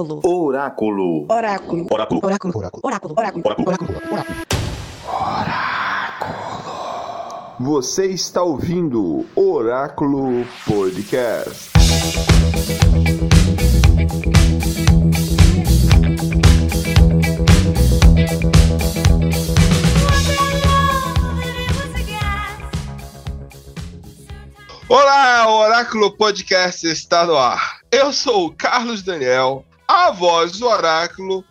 Oráculo. Oráculo. Oráculo. Oráculo. Oráculo. Oráculo. Oráculo. Oráculo. Oráculo. Você está ouvindo Oráculo Podcast. Olá, o Oráculo Podcast está no ar. Eu sou o Carlos Daniel, a voz do Oráculo,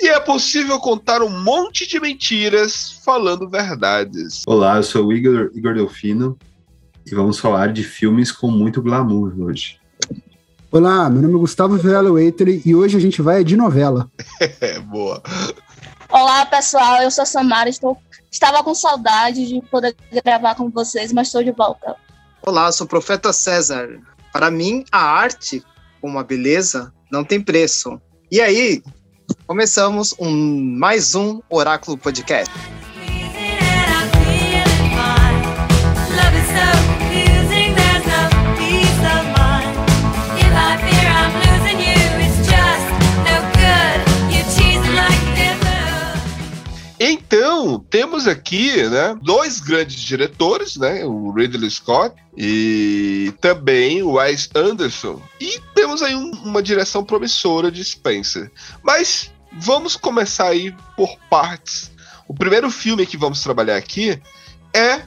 e é possível contar um monte de mentiras falando verdades. Olá, eu sou o Igor, Igor Delfino e vamos falar de filmes com muito glamour hoje. Olá, meu nome é Gustavo Vilela Waiter e hoje a gente vai de novela. É, boa. Olá, pessoal. Eu sou a Samara. Estou... Estava com saudade de poder gravar com vocês, mas estou de volta. Olá, sou o Profeta César. Para mim, a arte, como a beleza, não tem preço. E aí, começamos um mais um Oráculo Podcast. Então, temos aqui, né, dois grandes diretores, né, o Ridley Scott e também o Wes Anderson. E temos aí um- uma direção promissora de Spencer. Mas vamos começar aí por partes. O primeiro filme que vamos trabalhar aqui é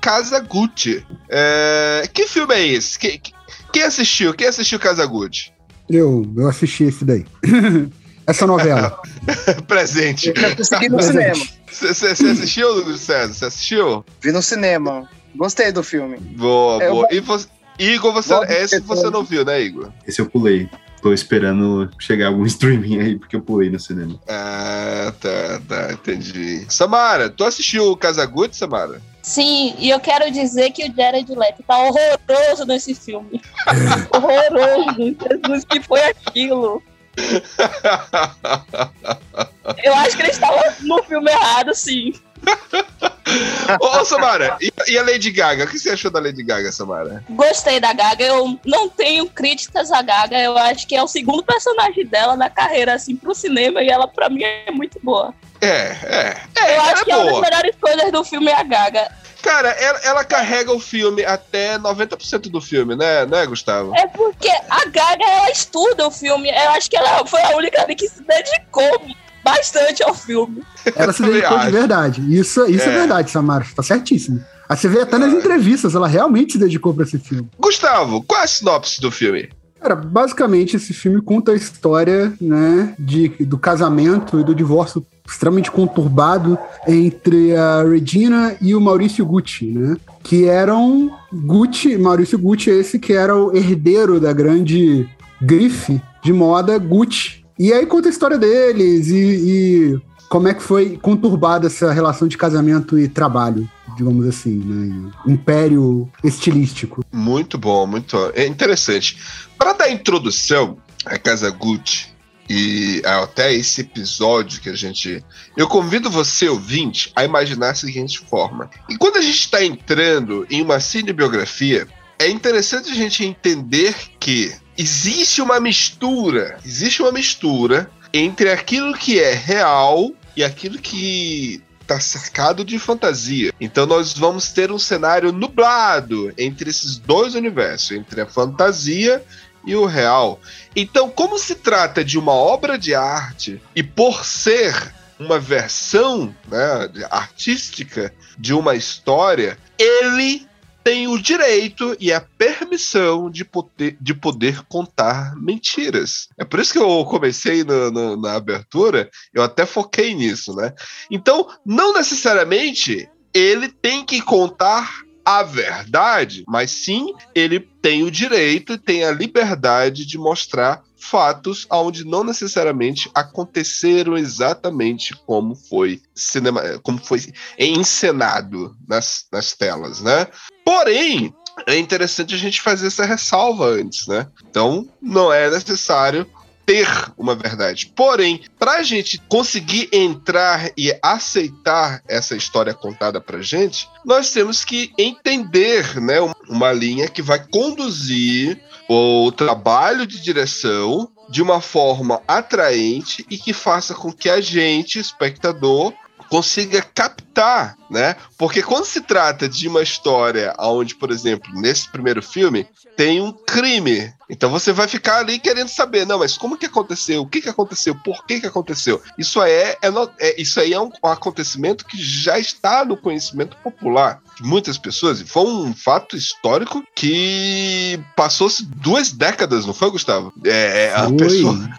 Casa Gucci. É, Que filme é esse? Que- que- Quem assistiu? Quem assistiu Casa Gucci? Eu, eu assisti esse daí. Essa novela. Presente. Eu consegui no Presente. cinema. Você assistiu, César? Você assistiu? Vi no cinema. Gostei do filme. Boa, É boa. uma- E você, Igor, você, Boa esse você não viu, né, Igor? Esse eu pulei. Tô esperando chegar algum streaming aí, porque eu pulei no cinema. Ah, tá, tá, entendi. Samara, tu assistiu o Casagutti, Samara? Sim, e eu quero dizer que o Jared Leto tá horroroso nesse filme. horroroso. Jesus, que foi aquilo? Eu acho que ele estava no filme errado, sim. Ô, Samara, e, e a Lady Gaga? O que você achou da Lady Gaga, Samara? Gostei da Gaga. Eu não tenho críticas à Gaga. Eu acho que é o segundo personagem dela na carreira, assim, pro cinema. E ela, pra mim, é muito boa. É, é. É, eu acho é que uma das boa. melhores coisas do filme é a Gaga. Cara, ela, ela carrega o filme até 90% do filme, né, né, Gustavo? É porque a Gaga, ela estuda o filme. Eu acho que ela foi a única que se dedicou bastante ao filme. Ela se dedicou de verdade. Isso, isso é. É. verdade, Samara. Tá certíssimo. Aí você vê até nas entrevistas, ela realmente se dedicou pra esse filme. Gustavo, qual é a sinopse do filme? Cara, basicamente esse filme conta a história, né, de, do casamento e do divórcio extremamente conturbado entre a Regina e o Maurício Gucci, né? Que eram Gucci, Maurício Gucci é esse que era o herdeiro da grande grife de moda Gucci. E aí conta a história deles e, e como é que foi conturbada essa relação de casamento e trabalho, digamos assim, né? Império estilístico. Muito bom, muito é interessante. Para dar introdução à Casa Gucci e até esse episódio que a gente. Eu convido você, ouvinte, a imaginar a seguinte forma. E quando a gente está entrando em uma cinebiografia, é interessante a gente entender que existe uma mistura, existe uma mistura entre aquilo que é real e aquilo que está cercado de fantasia. Então nós vamos ter um cenário nublado entre esses dois universos, entre a fantasia e o real. Então, como se trata de uma obra de arte e por ser uma versão né, artística de uma história, ele tem o direito e a permissão de poder, de poder contar mentiras. É por isso que eu comecei no, no, na abertura, eu até foquei nisso, né? Então, não necessariamente ele tem que contar a verdade, mas sim ele tem o direito e tem a liberdade de mostrar fatos onde não necessariamente aconteceram exatamente como foi cinema, como foi encenado nas, nas telas, né? Porém, é interessante a gente fazer essa ressalva antes, né? Então, não é necessário ter uma verdade. Porém, para a gente conseguir entrar e aceitar essa história contada para gente, nós temos que entender, né, uma linha que vai conduzir o trabalho de direção de uma forma atraente e que faça com que a gente, espectador, consiga captar, né? Porque quando se trata de uma história onde, por exemplo, nesse primeiro filme, tem um crime. Então você vai ficar ali querendo saber, não, mas como que aconteceu? O que que aconteceu? Por que que aconteceu? Isso é, é, é isso aí é um, um, acontecimento que já está no conhecimento popular de muitas pessoas. E foi um fato histórico que passou-se duas décadas, não foi, Gustavo? É, é a foi. pessoa.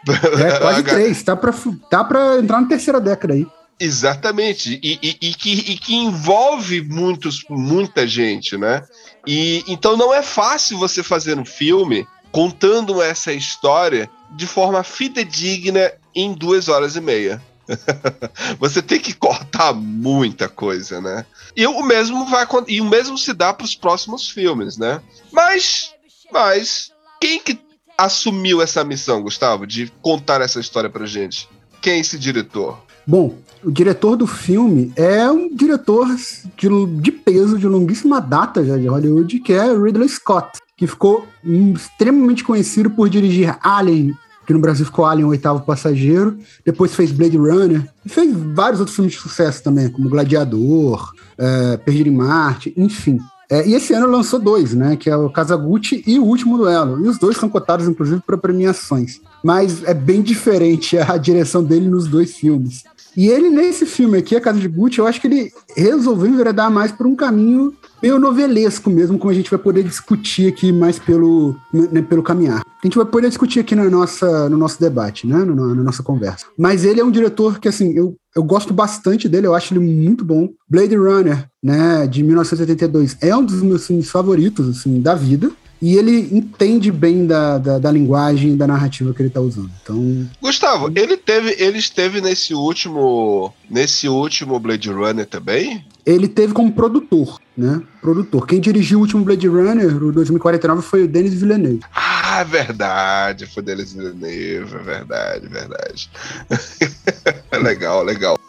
É, quase três. Tá pra, tá pra entrar na terceira década aí. Exatamente, e, e, e, que, e, que, envolve muitos, muita gente, né? E então não é fácil você fazer um filme contando essa história de forma fidedigna em duas horas e meia. você tem que cortar muita coisa, né? E o mesmo vai e o mesmo se dá para os próximos filmes, né? Mas, mas quem que assumiu essa missão, Gustavo, de contar essa história pra gente? Quem é esse diretor? Bom, o diretor do filme é um diretor de, de peso, de longuíssima data já de Hollywood, que é Ridley Scott, que ficou extremamente conhecido por dirigir Alien, que no Brasil ficou Alien, o oitavo passageiro, depois fez Blade Runner, e fez vários outros filmes de sucesso também, como Gladiador, é, Perdido em Marte, enfim. É, e esse ano lançou dois, né? Que é o Kazaguchi e o Último Duelo. E os dois são cotados, inclusive, para premiações. Mas é bem diferente a direção dele nos dois filmes. E ele, nesse filme aqui, A Casa de Gucci, eu acho que ele resolveu enveredar mais por um caminho meio novelesco mesmo, como a gente vai poder discutir aqui mais pelo, né, pelo caminhar. A gente vai poder discutir aqui na nossa, no nosso debate, né? Na nossa conversa. Mas ele é um diretor que, assim, eu, eu gosto bastante dele, eu acho ele muito bom. Blade Runner, né, de 1982, é um dos meus filmes favoritos, assim, da vida e ele entende bem da, da, da linguagem da narrativa que ele está usando. Então, Gustavo, ele teve, ele esteve nesse último, nesse último Blade Runner também? Ele teve como produtor, né? Produtor. Quem dirigiu o último Blade Runner, o 2049, foi o Denis Villeneuve. Ah, é verdade, foi Denis Villeneuve, é verdade, verdade. legal, legal.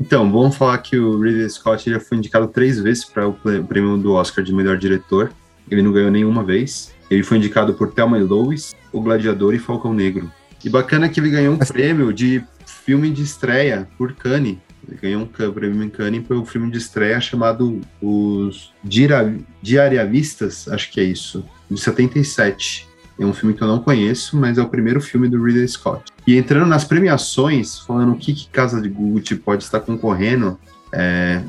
Então, vamos falar que o Ridley Scott já foi indicado três vezes para o prêmio do Oscar de melhor diretor. Ele não ganhou nenhuma vez. Ele foi indicado por Thelma e Louis, O Gladiador e Falcão Negro. E bacana que ele ganhou um prêmio de filme de estreia por Cannes. Ele ganhou um prêmio em Cannes pelo filme de estreia chamado Os Diariavistas, acho que é isso, de 77. É um filme que eu não conheço, mas é o primeiro filme do Ridley Scott. E entrando nas premiações, falando o que, que Casa de Gucci pode estar concorrendo, é,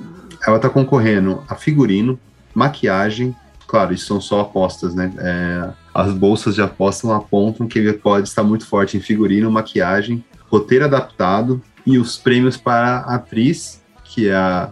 ela está concorrendo a figurino, maquiagem, claro, isso são só apostas, né? É, as bolsas de aposta apontam que ele pode estar muito forte em figurino, maquiagem, roteiro adaptado e os prêmios para atriz, que é a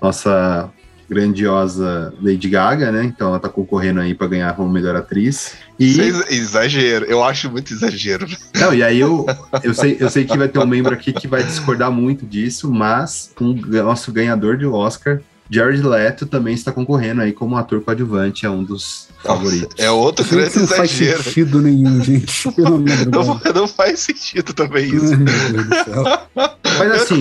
nossa grandiosa Lady Gaga, né? Então ela está concorrendo aí para ganhar como melhor atriz. E... É exagero, eu acho muito exagero. Não, e aí eu, eu, sei, eu sei que vai ter um membro aqui que vai discordar muito disso, mas o um, nosso ganhador de Oscar Jared Leto também está concorrendo aí como ator coadjuvante, é um dos Nossa, favoritos. É outro Isso grande não exagero. Não faz sentido nenhum, gente. Pelo não, não faz sentido também isso. Mas assim,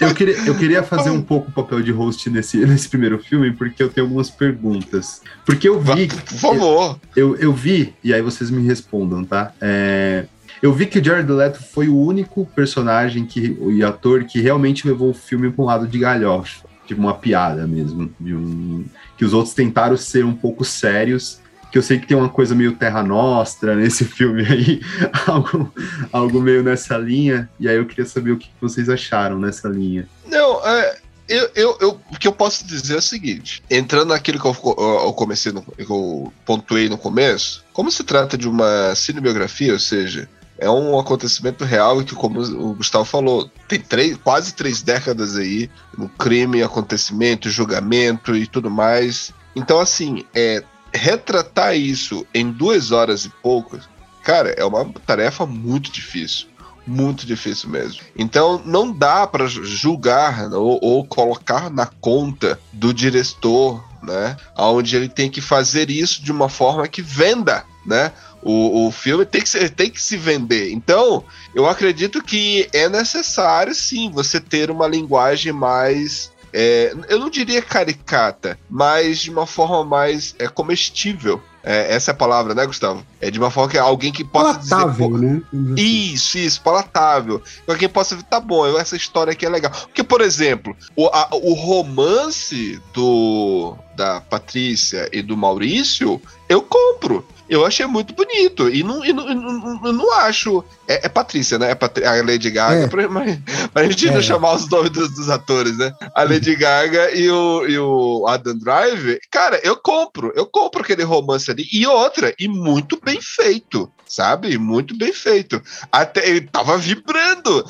eu queria, eu queria fazer um pouco o papel de host nesse, nesse primeiro filme, porque eu tenho algumas perguntas. Porque eu vi. Por favor. Eu, eu vi, e aí vocês me respondam, tá? É, eu vi que o Jared Leto foi o único personagem que, e ator que realmente levou o filme para um lado de galhofa tipo uma piada mesmo, de um que os outros tentaram ser um pouco sérios, que eu sei que tem uma coisa meio terra nostra nesse filme aí, algo, algo meio nessa linha, e aí eu queria saber o que vocês acharam nessa linha. Não, é, eu, eu, eu, o que eu posso dizer é o seguinte: entrando naquilo que eu, eu comecei, no, eu pontuei no começo, como se trata de uma cinebiografia, ou seja, é um acontecimento real que, como o Gustavo falou, tem três, quase três décadas aí no crime, acontecimento, julgamento e tudo mais. Então, assim, é, retratar isso em duas horas e poucas, cara, é uma tarefa muito difícil. Muito difícil mesmo. Então, não dá para julgar ou, ou colocar na conta do diretor, né? Onde ele tem que fazer isso de uma forma que venda, né? O, o filme tem que, ser, tem que se vender. Então, eu acredito que é necessário, sim, você ter uma linguagem mais. É, eu não diria caricata, mas de uma forma mais é, comestível. É, essa é a palavra, né, Gustavo? É de uma forma que alguém que possa Palatável, dizer. né? Isso, isso, palatável. Alguém possa ver, tá bom, essa história aqui é legal. Porque, por exemplo, o, a, o romance do da Patrícia e do Maurício, eu compro eu achei muito bonito. E não, e não, não, não acho. É, é, Patrícia, né? É Patri a Lady Gaga, é. pra, mas, pra gente é. não chamar os nomes dos, dos, atores, né? A Lady Gaga e o, e o Adam Drive. Cara, eu compro. Eu compro aquele romance ali. E outra, e muito bem feito. Sabe? Muito bem feito. Até ele tava vibrando.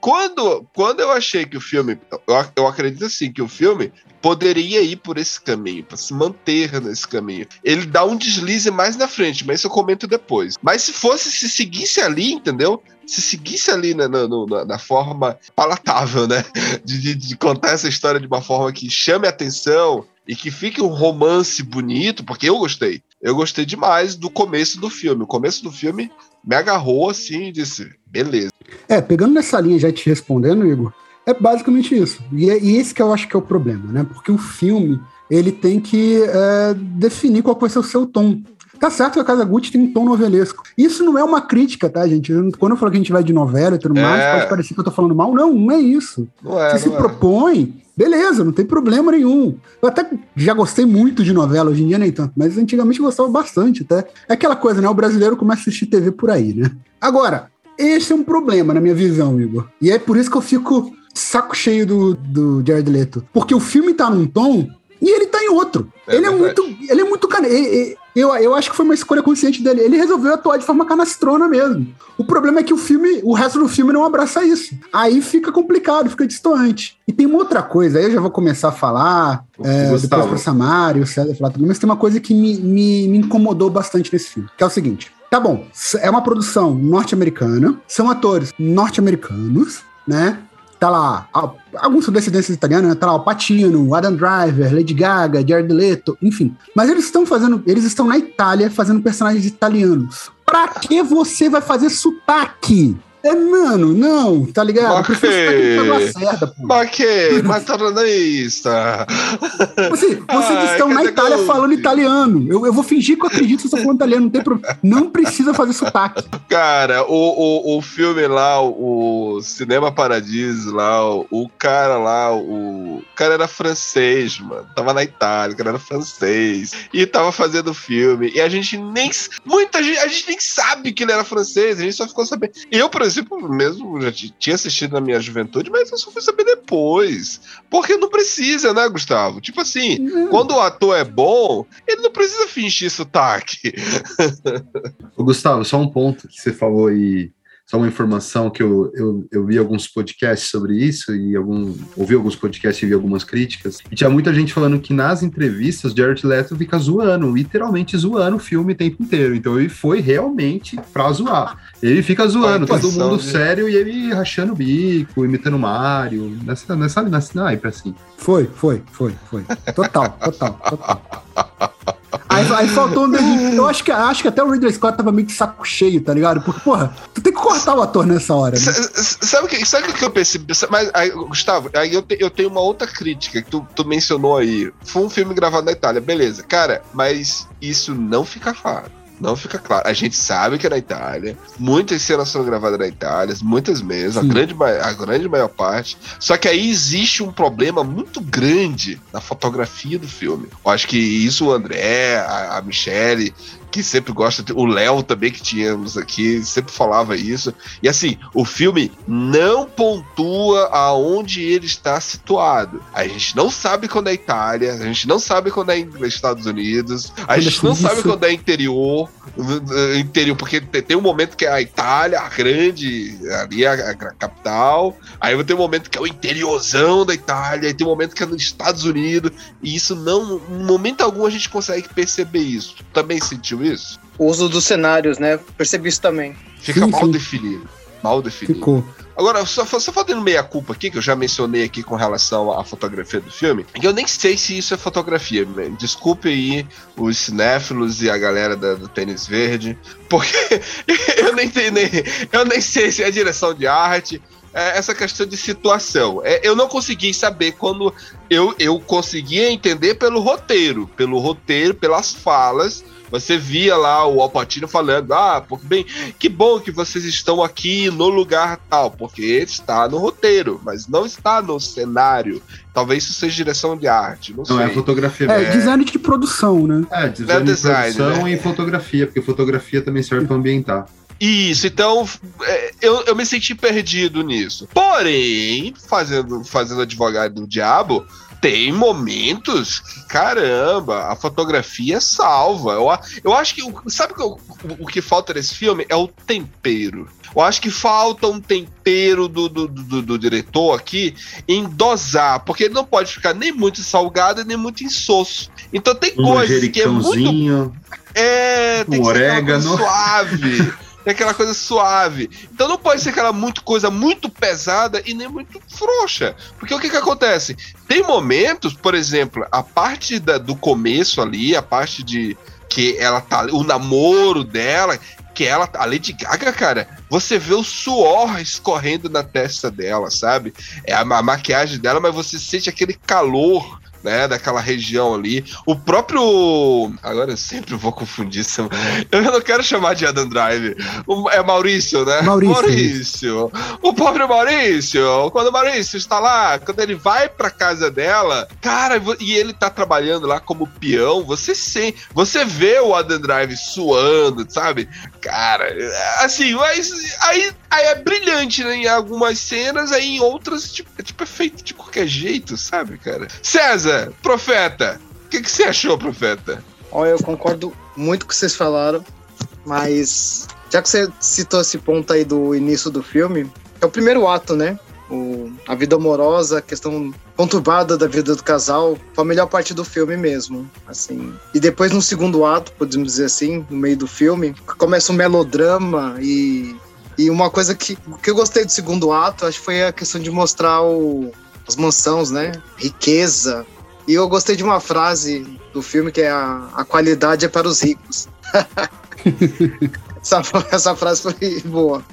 Quando, quando eu achei que o filme. Eu, eu acredito assim, que o filme poderia ir por esse caminho, para se manter nesse caminho. Ele dá um deslize mais na frente, mas isso eu comento depois. Mas se fosse, se seguisse ali, entendeu? Se seguisse ali na, na, na, na forma palatável, né? De, de, de contar essa história de uma forma que chame a atenção e que fique um romance bonito, porque eu gostei. Eu gostei demais do começo do filme. O começo do filme me agarrou assim e disse: beleza. É, pegando nessa linha já te respondendo, Igor, é basicamente isso. E, é, e esse que eu acho que é o problema, né? Porque o filme, ele tem que é, definir qual vai ser o seu tom. Tá certo que a Casa Gucci tem um tom novelesco. Isso não é uma crítica, tá, gente? Quando eu falo que a gente vai de novela e tudo é. mais, pode parecer que eu tô falando mal. Não, não é isso. Não é, Você se é. propõe, beleza, não tem problema nenhum. Eu até já gostei muito de novela, hoje em dia nem tanto, mas antigamente eu gostava bastante até. É aquela coisa, né? O brasileiro começa a assistir TV por aí, né? Agora, esse é um problema na minha visão, Igor. E é por isso que eu fico saco cheio do, do Jared Leto. Porque o filme tá num tom e ele tá em outro. É ele, é muito, ele é muito. Ele, ele, eu, eu acho que foi uma escolha consciente dele. Ele resolveu atuar de forma canastrona mesmo. O problema é que o filme, o resto do filme não abraça isso. Aí fica complicado, fica distante. E tem uma outra coisa, aí eu já vou começar a falar, é, depois pra Samara e o César falar tudo, mas tem uma coisa que me, me, me incomodou bastante nesse filme, que é o seguinte. Tá bom, é uma produção norte-americana, são atores norte-americanos, né? Tá lá, alguns são descendências italianas, né? Tá lá o Patino, Adam Driver, Lady Gaga, Jared Leto, enfim. Mas eles estão fazendo, eles estão na Itália fazendo personagens italianos. Pra que você vai fazer sotaque? É, mano, não, tá ligado? Mas que? Mas que? Maternalista. Você, vocês Ai, estão na Itália falando italiano. Eu, eu vou fingir que eu acredito que vocês estão falando italiano. Não, tem problema. não precisa fazer sotaque. Cara, o, o, o filme lá, o Cinema Paradiso lá, o, o cara lá, o, o cara era francês, mano. Tava na Itália, o cara era francês. E tava fazendo filme. E a gente nem. Muita gente, a gente nem sabe que ele era francês. A gente só ficou sabendo. Eu, por exemplo, exemplo, mesmo já tinha assistido na minha juventude, mas eu só fui saber depois. Porque não precisa, né, Gustavo? Tipo assim, uhum. quando o ator é bom, ele não precisa fingir sotaque. Ô, Gustavo, só um ponto que você falou aí só uma informação que eu, eu, eu vi alguns podcasts sobre isso e algum, ouvi alguns podcasts e vi algumas críticas. E tinha muita gente falando que nas entrevistas Jared Leto fica zoando, literalmente zoando o filme o tempo inteiro. Então ele foi realmente pra zoar. Ele fica zoando, todo mundo de... sério e ele rachando o bico, imitando Mario, nessa, nessa, nessa naipe assim. Foi, foi, foi, foi. Total, total, total. Aí, aí faltou um dedinho. Eu acho que, acho que até o Ridley Scott tava meio de saco cheio, tá ligado? Porque, porra, tu tem que cortar o ator nessa hora. Né? Sabe o que, sabe que eu percebi? Mas, aí, Gustavo, aí eu, te, eu tenho uma outra crítica que tu, tu mencionou aí. Foi um filme gravado na Itália, beleza. Cara, mas isso não fica claro. Não fica claro. A gente sabe que é na Itália. Muitas cenas são gravadas na Itália, muitas mesmo, a grande, a grande maior parte. Só que aí existe um problema muito grande na fotografia do filme. Eu acho que isso o André, a, a Michelle que sempre gosta, o Léo também que tínhamos aqui, sempre falava isso. E assim, o filme não pontua aonde ele está situado. A gente não sabe quando é Itália, a gente não sabe quando é Estados Unidos, a gente não sabe quando é interior, interior, porque tem um momento que é a Itália, a grande, ali a, a, capital, aí ter um momento que é o interiorzão da Itália, aí tem um momento que é nos Estados Unidos, e isso não, em momento algum a gente consegue perceber isso. Também sentiu isso? O uso dos cenários, né? Percebi isso também. Fica sim, mal sim. definido. Mal definido. Ficou. Agora, só, só fazendo meia-culpa aqui, que eu já mencionei aqui com relação à fotografia do filme, que eu nem sei se isso é fotografia. Desculpe aí os cinéfilos e a galera da, do tênis verde, porque eu nem, nem, eu nem sei se é direção de arte, é essa questão de situação. É, eu não consegui saber quando eu, eu conseguia entender pelo roteiro, pelo roteiro, pelas falas você via lá o Alpatino falando: Ah, porque bem, que bom que vocês estão aqui no lugar tal, porque está no roteiro, mas não está no cenário. Talvez isso seja direção de arte. Não, não é fotografia. É, é, design de produção, né? É, design, é design de produção né? e fotografia, porque fotografia também serve para ambientar. Isso, então é, eu, eu me senti perdido nisso. Porém, fazendo, fazendo advogado do diabo, tem momentos que, caramba, a fotografia salva. Eu, eu acho que. Sabe o, o que falta nesse filme? É o tempero. Eu acho que falta um tempero do, do, do, do diretor aqui em dosar, porque ele não pode ficar nem muito salgado nem muito insosso. Então tem um coisas que é muito. É, tem um que orégano. ser suave. é aquela coisa suave. Então não pode ser aquela muito coisa muito pesada e nem muito frouxa. Porque o que que acontece? Tem momentos, por exemplo, a parte da, do começo ali, a parte de que ela tá, o namoro dela, que ela, a Lady Gaga, cara, você vê o suor escorrendo na testa dela, sabe? É a, a maquiagem dela, mas você sente aquele calor né, daquela região ali. O próprio. Agora eu sempre vou confundir. Eu não quero chamar de Adam Drive. O... É Maurício, né? Maurício. Maurício. O pobre Maurício. Quando o Maurício está lá, quando ele vai pra casa dela, cara, e ele tá trabalhando lá como peão, você sim, você vê o Adam Drive suando, sabe? Cara, assim, mas aí, aí é brilhante, né? Em algumas cenas, aí em outras, tipo, é, tipo, é feito de qualquer jeito, sabe, cara? César, Profeta, o que, que você achou, Profeta? Olha, eu concordo muito com o que vocês falaram, mas já que você citou esse ponto aí do início do filme, é o primeiro ato, né? O, a vida amorosa, a questão conturbada da vida do casal, foi a melhor parte do filme mesmo, assim. E depois no segundo ato, podemos dizer assim, no meio do filme, começa um melodrama e e uma coisa que, que eu gostei do segundo ato, acho que foi a questão de mostrar o, as mansões, né? Riqueza, e eu gostei de uma frase do filme que é a, a qualidade é para os ricos. essa, essa frase foi boa.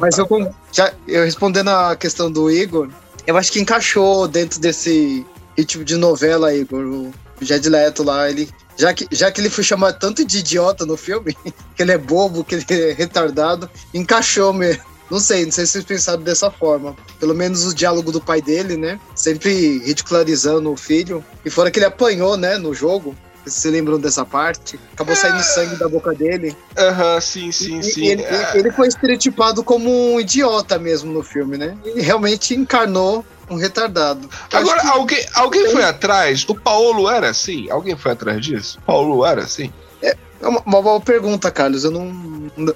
Mas eu, já, eu respondendo a questão do Igor, eu acho que encaixou dentro desse ritmo de novela, Igor. O Jed Leto lá, ele. Já que, já que ele foi chamado tanto de idiota no filme, que ele é bobo, que ele é retardado, encaixou mesmo. Não sei, não sei se vocês pensaram dessa forma. Pelo menos o diálogo do pai dele, né? Sempre ridicularizando o filho. E fora que ele apanhou, né, no jogo. Vocês se lembram dessa parte? Acabou saindo sangue da boca dele. Aham, uhum, sim, sim, e, sim. Ele, é. ele foi estereotipado como um idiota mesmo no filme, né? E realmente encarnou um retardado. Agora, alguém, alguém foi atrás? O Paulo era assim? Alguém foi atrás disso? Paulo era assim? É uma, uma boa pergunta, Carlos. Eu não,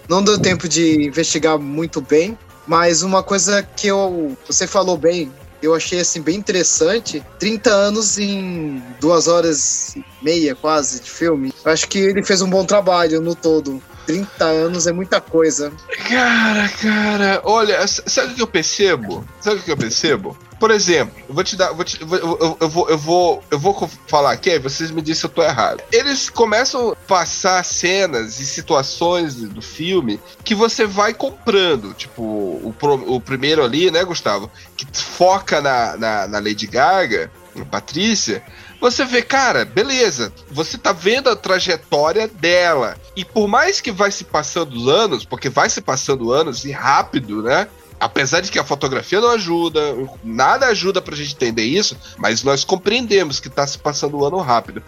não deu tempo de investigar muito bem, mas uma coisa que eu, você falou bem, eu achei assim bem interessante. 30 anos em duas horas e meia quase de filme. Eu acho que ele fez um bom trabalho no todo. 30 anos é muita coisa. Cara, cara, olha, sabe o que eu percebo? Sabe o que eu percebo? Por exemplo, eu vou te dar. Vou te, eu, eu, eu, vou, eu, vou, eu vou falar aqui, vocês me dizem se eu tô errado. Eles começam a passar cenas e situações do filme que você vai comprando. Tipo, o, o primeiro ali, né, Gustavo? Que foca na, na, na Lady Gaga, na Patrícia você vê, cara, beleza, você tá vendo a trajetória dela. E por mais que vai se passando os anos, porque vai se passando anos e rápido, né? apesar de que a fotografia não ajuda, nada ajuda pra gente entender isso, mas nós compreendemos que tá se passando o ano rápido.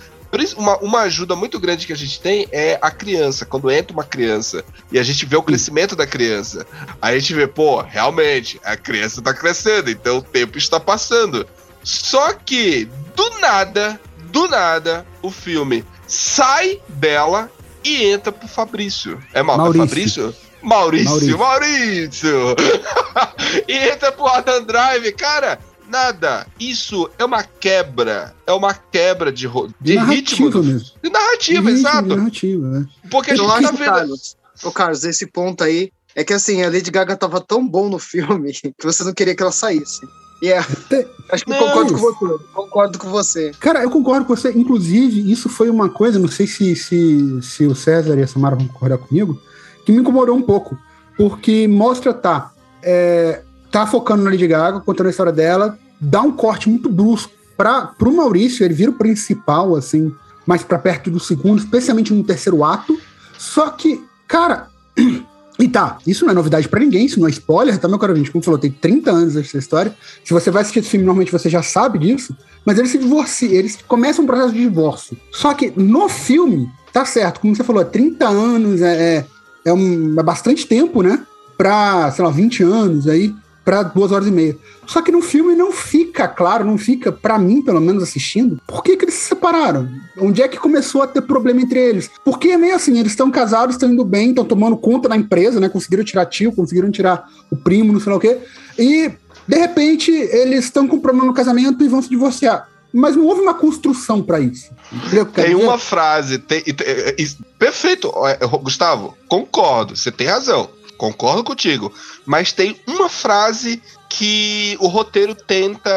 Uma, uma ajuda muito grande que a gente tem é a criança. Quando entra uma criança e a gente vê o crescimento da criança, a gente vê, pô, realmente, a criança tá crescendo, então o tempo está passando. Só que, do nada, do nada, o filme sai dela e entra pro Fabrício. É mal, Maurício. É Fabrício? Maurício, Maurício. Maurício! e entra pro Adam Drive, cara. Nada. Isso é uma quebra. É uma quebra de, ro- de ritmo. narrativa do- mesmo. De narrativa, Ritmo, exato. narrativa, né? Porque a gente tá vendo. Carlos, ô Carlos, esse ponto aí é que assim, a Lady Gaga tava tão bom no filme que você não queria que ela saísse. Tem- acho que eu Não. concordo com você. Concordo com você. Cara, eu concordo com você. Inclusive, isso foi uma coisa, não sei se, se, se o César e a Samara vão concordar comigo, que me incomodou um pouco. Porque mostra, tá, é, tá focando na Lady Gaga, contando a história dela, dá um corte muito brusco para pro Maurício, ele vira o principal, assim, mais pra perto do segundo, especialmente no terceiro ato. Só que, cara. E tá, isso não é novidade pra ninguém, isso não é spoiler, tá, meu caro ouvinte? Como falou, tem 30 anos essa história. Se você vai assistir esse filme, normalmente você já sabe disso. Mas eles se divorciam, eles começam um processo de divórcio. Só que no filme, tá certo, como você falou, é 30 anos, é, é, é, um- é bastante tempo, né? Pra, sei lá, 20 anos aí, pra duas horas e meia. Só que no filme não fica claro, não fica, pra mim, pelo menos assistindo, por que, que eles se separaram? Onde é que começou a ter problema entre eles? Porque é meio assim, eles estão casados, estão indo bem, estão tomando conta da empresa, né? Conseguiram tirar tio, conseguiram tirar o primo, não sei lá o quê. E, de repente, eles estão com problema no casamento e vão se divorciar. Mas não houve uma construção pra isso. Tem dizer? uma frase. tem- e- e- e- perfeito, é, Gustavo. Concordo, você tem razão. Concordo contigo. Mas tem uma frase que o roteiro tenta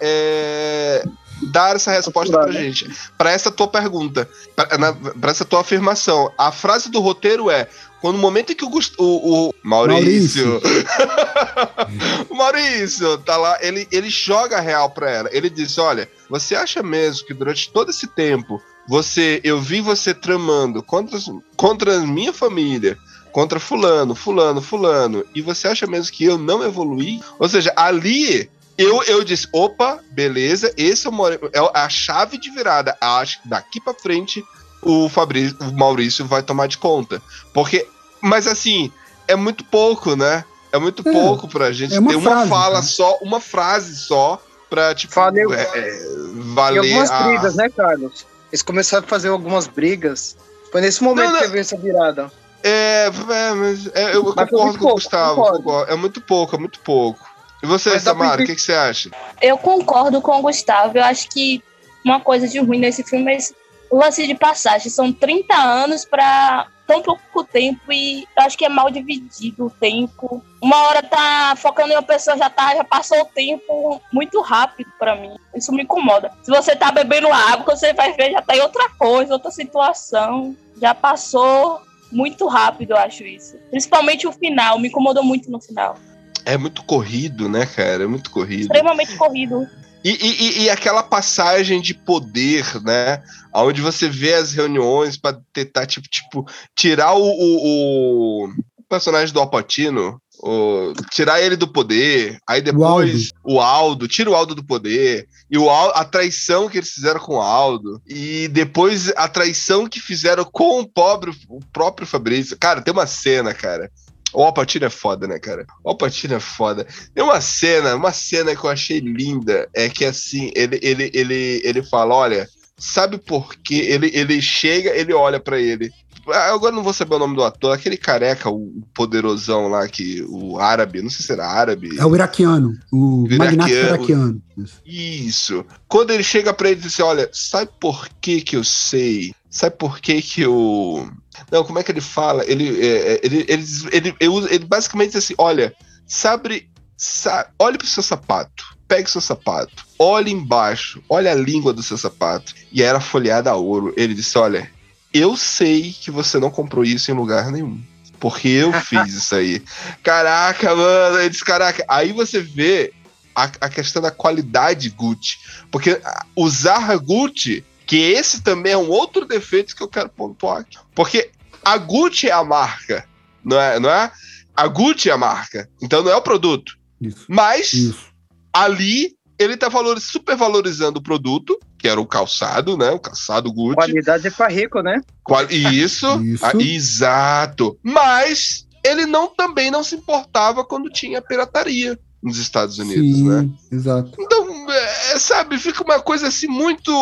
é, dar essa resposta pra né? gente. Pra essa tua pergunta. Pra, na- pra essa tua afirmação. A frase do roteiro é. Quando o momento em que o, Gust- o, o Maurício, o Maurício tá lá, ele, ele joga a real pra ela. Ele diz: Olha, você acha mesmo que durante todo esse tempo você, eu vi você tramando contra, contra a minha família, contra fulano, fulano, fulano, e você acha mesmo que eu não evoluí? Ou seja, ali eu, eu disse, opa, beleza, esse é, o, é a chave de virada. Acho que daqui pra frente o Fabrício, o Maurício vai tomar de conta. Porque, mas assim, é muito pouco, né? É muito É, pouco pra gente é uma ter uma frase, fala né? só, uma frase só pra, tipo, Valeu. é, é, E valer algumas a... brigas, né, Carlos? Eles começaram a fazer algumas brigas. Foi nesse momento Não, não. que teve essa virada. É, é, mas é, eu, Mas concordo com o Gustavo. concordo. concordo. É muito pouco, é muito pouco. E você, Mas Samara, o que, que você acha? Eu concordo com o Gustavo. Eu acho que uma coisa de ruim nesse filme é esse lance de passagem. São 30 anos para tão pouco tempo e eu acho que é mal dividido o tempo. Uma hora tá focando em uma pessoa, já tá, já passou o tempo muito rápido para mim. Isso me incomoda. Se você tá bebendo água, você vai ver, já tá em outra coisa, outra situação. Já passou muito rápido, eu acho isso. Principalmente o final, me incomodou muito no final. É muito corrido, né, cara? É muito corrido. Extremamente corrido. E, e- e- aquela passagem de poder, né? Onde você vê as reuniões pra tentar, tipo, tipo tirar o, o- o personagem do Alpatino, o- tirar ele do poder, aí depois o Aldo. tira o Aldo do poder, e o Al- a traição que eles fizeram com o Aldo, e depois a traição que fizeram com o, pobre, o próprio Fabrício. Cara, tem uma cena, cara. O Alpatino é foda, né, cara? O Alpatino é foda. Tem uma cena, uma cena que eu achei linda, é que assim, ele, ele, ele, ele fala, olha, sabe por quê? Ele, ele chega, ele olha pra ele. Ah, Agora não vou saber o nome do ator, aquele careca, o poderosão lá, que o árabe, não sei se era árabe. É o iraquiano, o magnata iraquiano. Isso. Quando ele chega pra ele e diz assim: Olha, sabe por que que eu sei? Sabe por que que eu. Não, como é que ele fala? Ele, é, é, ele, ele, ele, ele, ele basicamente diz assim: Olha, sabe. sa olhe pro seu sapato. Pegue seu sapato. Olhe embaixo. Olha a língua do seu sapato. E era folheada a ouro. Ele disse: Olha, eu sei que você não comprou isso em lugar nenhum. Porque eu fiz isso aí. Caraca, mano. Ele disse: Caraca. Aí você vê a, a questão da qualidade Gucci. Porque usar Gucci, que esse também é um outro defeito que eu quero pontuar aqui. Porque a Gucci é a marca, não é? Não é? A Gucci é a marca. Então não é o produto. Isso. Mas Isso. ali ele tá valor, super valorizando o produto, que era o calçado, né? O calçado Gucci. Qualidade é pra rico, né? Qual- Isso, Isso. ah, exato. Mas ele não também não se importava quando tinha pirataria. nos Estados Unidos, Sim, né? Exato. Então, é, sabe, fica uma coisa assim muito.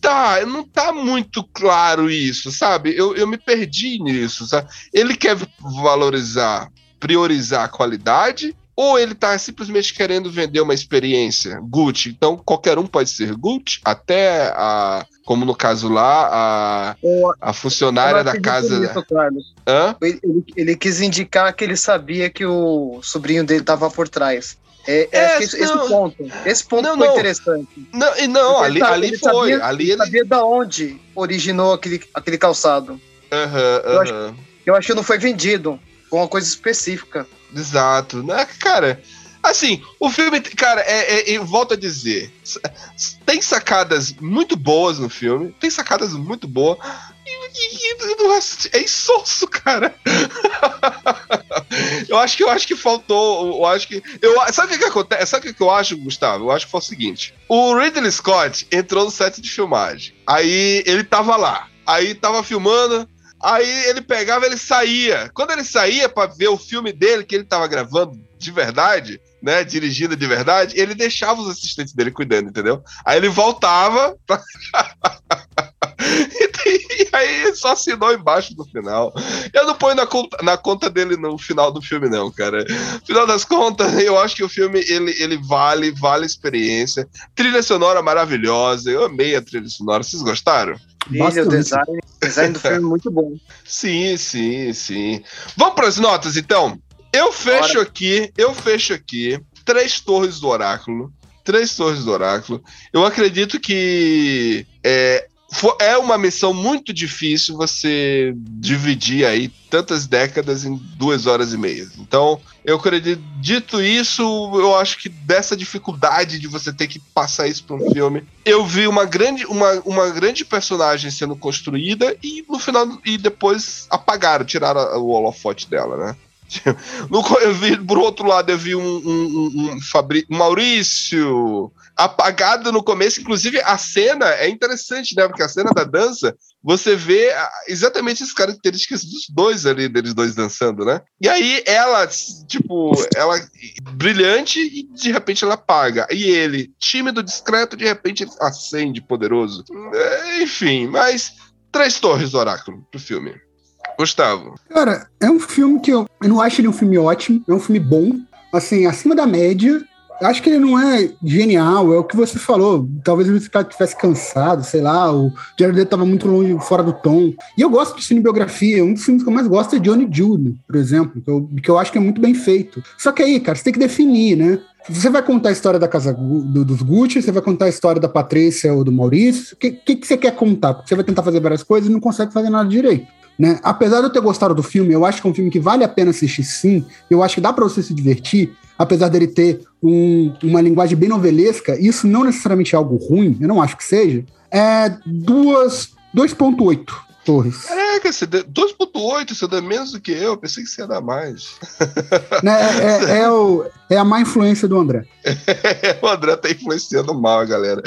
Tá, não tá muito claro isso, sabe? Eu, eu me perdi nisso, sabe? Ele quer valorizar, priorizar a qualidade ou ele está simplesmente querendo vender uma experiência Gucci. Então, qualquer um pode ser Gucci, até a, como no caso lá, a, a funcionária da casa. Isso, Hã? Ele, ele, ele, quis indicar que ele sabia que o sobrinho dele estava por trás. É, é, é esse, esse, ponto. Esse ponto não, foi não. interessante. Não, e não, ali, ele, ali foi. Sabia, ali ele sabia da onde originou aquele, aquele calçado. Uhum, eu, acho, eu acho que não foi vendido. Foi uma coisa específica. Exato. Né? Cara, assim, o filme, cara, é, é, eu volto a dizer, tem sacadas muito boas no filme, tem sacadas muito boas, e, e, e é insosso, cara. eu acho que eu acho que faltou, eu acho que eu sabe o que, que acontece? Sabe o que eu acho, Gustavo? Eu acho que foi o seguinte: o Ridley Scott entrou no set de filmagem. Aí ele tava lá. Aí tava filmando, Aí ele pegava, ele saía. Quando ele saía para ver o filme dele que ele estava gravando de verdade, né, dirigindo de verdade, ele deixava os assistentes dele cuidando, entendeu? Aí ele voltava pra... e aí só assinou embaixo do final. Eu não ponho na conta, na conta dele no final do filme, não, cara. Final das contas, eu acho que o filme ele, ele vale, vale a experiência. Trilha sonora maravilhosa. Eu amei a trilha sonora. Vocês gostaram? O design, design do filme é muito bom. Sim, sim, sim. Vamos para as notas, então. Eu fecho Bora. aqui, eu fecho aqui três torres do oráculo. Três torres do oráculo. Eu acredito que é, é uma missão muito difícil você dividir aí tantas décadas em duas horas e meia. Então, eu acredito, dito isso, eu acho que dessa dificuldade de você ter que passar isso para um filme, eu vi uma grande, uma, uma grande personagem sendo construída e no final e depois apagaram, tiraram o holofote dela, né? eu vi, por outro lado, eu vi um, um, um, um Fabri... Maurício apagado no começo. Inclusive, a cena é interessante, né? Porque a cena da dança, você vê exatamente as características dos dois ali, deles dois dançando, né? E aí ela, tipo, ela brilhante e de repente ela apaga. E ele, tímido, discreto, de repente acende poderoso. É, enfim, mas três torres do oráculo pro filme. Gustavo. Cara, é um filme que eu, eu não acho ele um filme ótimo, é um filme bom, assim, acima da média, acho que ele não é genial, é o que você falou. Talvez ele tivesse cansado, sei lá, o Jared estava muito longe, fora do tom. E eu gosto de cinebiografia, um dos filmes que eu mais gosto é Johnny Jude, por exemplo, que eu, que eu acho que é muito bem feito. Só que aí, cara, você tem que definir, né? Você vai contar a história da casa do, dos Gucci, você vai contar a história da Patrícia ou do Maurício. O que, que, que, você quer contar? Porque você vai tentar fazer várias coisas e não consegue fazer nada direito. Né? Apesar de eu ter gostado do filme, eu acho que é um filme que vale a pena assistir sim. Eu acho que dá para você se divertir, apesar dele ter um, uma linguagem bem novelesca. Isso não necessariamente é algo ruim, eu não acho que seja. É duas 2.8 torres. Caraca, você 2.8, você dá menos do que eu. Pensei que você ia dar mais. Né, é, é, é, o, é a má influência do André. o André tá influenciando mal a galera.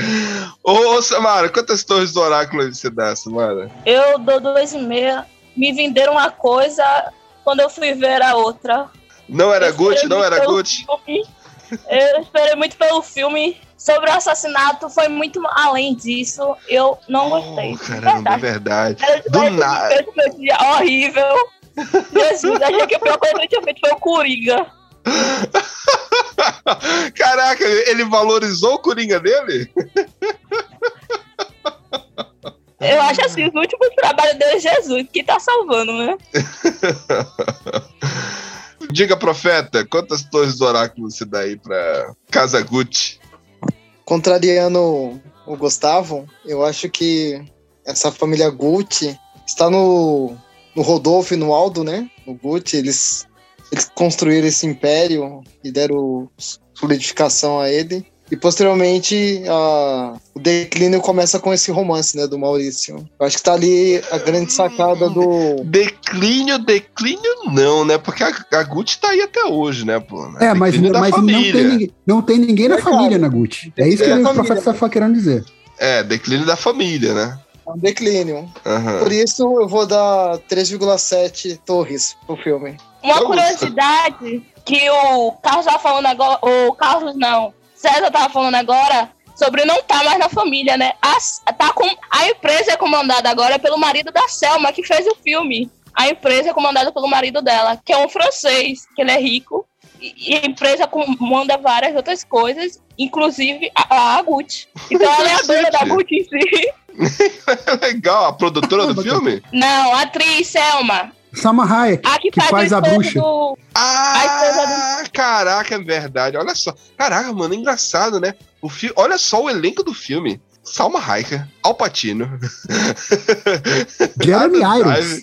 Ô, ô Samara, quantas torres do oráculo você dá, Samara? Eu dou 2,5 me venderam uma coisa, quando eu fui ver a outra. Não era Gucci, não era Gucci? Eu esperei muito pelo filme. Sobre o assassinato, foi muito além disso. Eu não gostei. Oh, caramba, verdade. verdade. Do nada. Meu dia horrível. Jesus, achei que a pior coisa que tinha feito foi o Coringa. Caraca, ele valorizou o Coringa dele? Eu acho assim, os últimos trabalhos dele é Jesus, que tá salvando, né? Diga, profeta, quantas torres do oráculo você dá aí pra Casa Gucci? Contrariando o Gustavo, eu acho que essa família Gucci está no, no Rodolfo e no Aldo, né? O Gucci, eles, eles construíram esse império e deram solidificação a ele. E posteriormente a, o declínio começa com esse romance, né, do Maurício. Eu acho que tá ali a grande sacada do. Declínio, declínio não, né? Porque a, a Gucci tá aí até hoje, né, pô? É, mas, mas não, tem, não tem ninguém na é, família na Gucci. É isso que é o profeta está querendo dizer. É, declínio da família, né? É um declínio. Uhum. Por isso eu vou dar 3,7 torres pro filme. Uma curiosidade que o Carlos tava falando agora, o Carlos não, César tava falando agora sobre não estar tá mais na família, né? A, tá com, a empresa é comandada agora pelo marido da Selma, que fez o filme. A empresa é comandada pelo marido dela, que é um francês, que ele é rico. E, e a empresa comanda várias outras coisas, inclusive a, a Gucci. Então ela é a dona da Gucci em si. Legal, a produtora do filme? Não, a atriz Selma. Sama Hayek, a que, que faz, a bruxa. Do... Ah, do... caraca, é verdade. Olha só. Caraca, mano, é engraçado, né? O fi... Olha só o elenco do filme. Salma Hayek, Al Pacino. Jeremy Irons.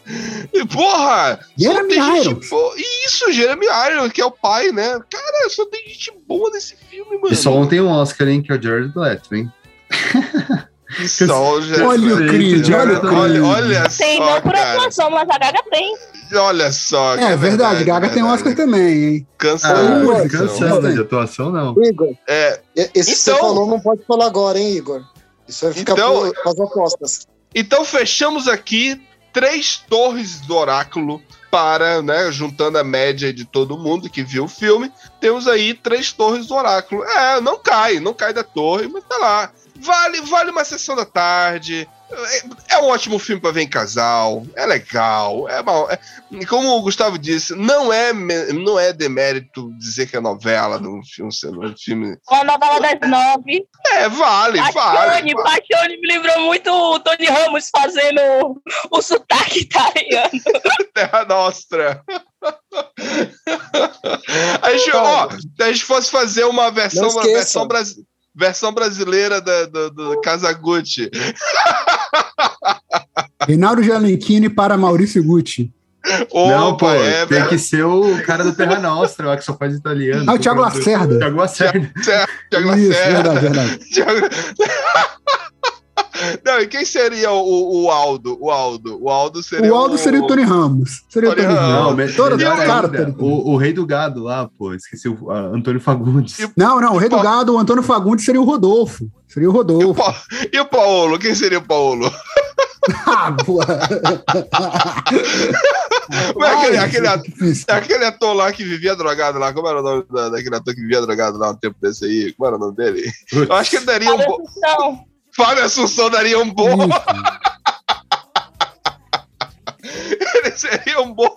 Porra! Jeremy Irons. Bo... Isso, Jeremy Irons, que é o pai, né? Cara, só tem gente boa nesse filme, mano. E só ontem um Oscar, hein, que é o Jared Leto, hein? Sol, olha o Creed, olha o Creed. Olha, olha tem só, não por atuação, mas a Gaga tem. Olha só. É, é verdade, Gaga tem Oscar também, hein? Cancela. Ah, cancela de atuação, não. Igor, é, esse então, você falou não pode falar agora, hein, Igor? Isso vai ficar então, para as apostas. Então fechamos aqui três torres do oráculo para, né, juntando a média de todo mundo que viu o filme, temos aí três torres do oráculo. É, não cai, não cai da torre, mas tá lá. Vale, vale uma sessão da tarde. É, é um ótimo filme para ver em casal. É legal. É, mal, é como o Gustavo disse, não é, não é demérito dizer que é novela num filme, um filme. Uma novela das nove. É, vale, Paixone, vale. Paixone me lembrou muito o Tony Ramos fazendo o sotaque italiano. Terra Nostra. a gente, ó, se a gente fosse fazer uma versão, uma versão brasileira Versão brasileira da, do, do Casagutti. Reinaldo Giannichini para Maurício Gucci. Opa, não, pô, é, tem que ser o cara do Terra Nostra, lá que só faz italiano. Ah, o Thiago Lacerda. Thiago Lacerda. Thiago Isso, Lacerda. verdade, verdade. Não, e quem seria o, o, Aldo? O Aldo. O Aldo seria o. Aldo o... seria o Tony Ramos. Seria Tony o Tony Ramos. Não, mas, Toda, cara, o, o, rei do gado lá, pô. Esqueci o uh, Antônio Fagundes. E, não, não, o rei do gado, o Antônio Fagundes seria o Rodolfo. Seria o Rodolfo. E o, Paulo? Quem seria o Paulo? ah, aquele, aquele, ator, aquele ator lá que vivia drogado lá, como era o nome da, daquele ator que vivia drogado lá um tempo desse aí? Como era o nome dele? Eu acho que ele daria um pouco. Fábio Assunção daria um bom. Ele seria um bom,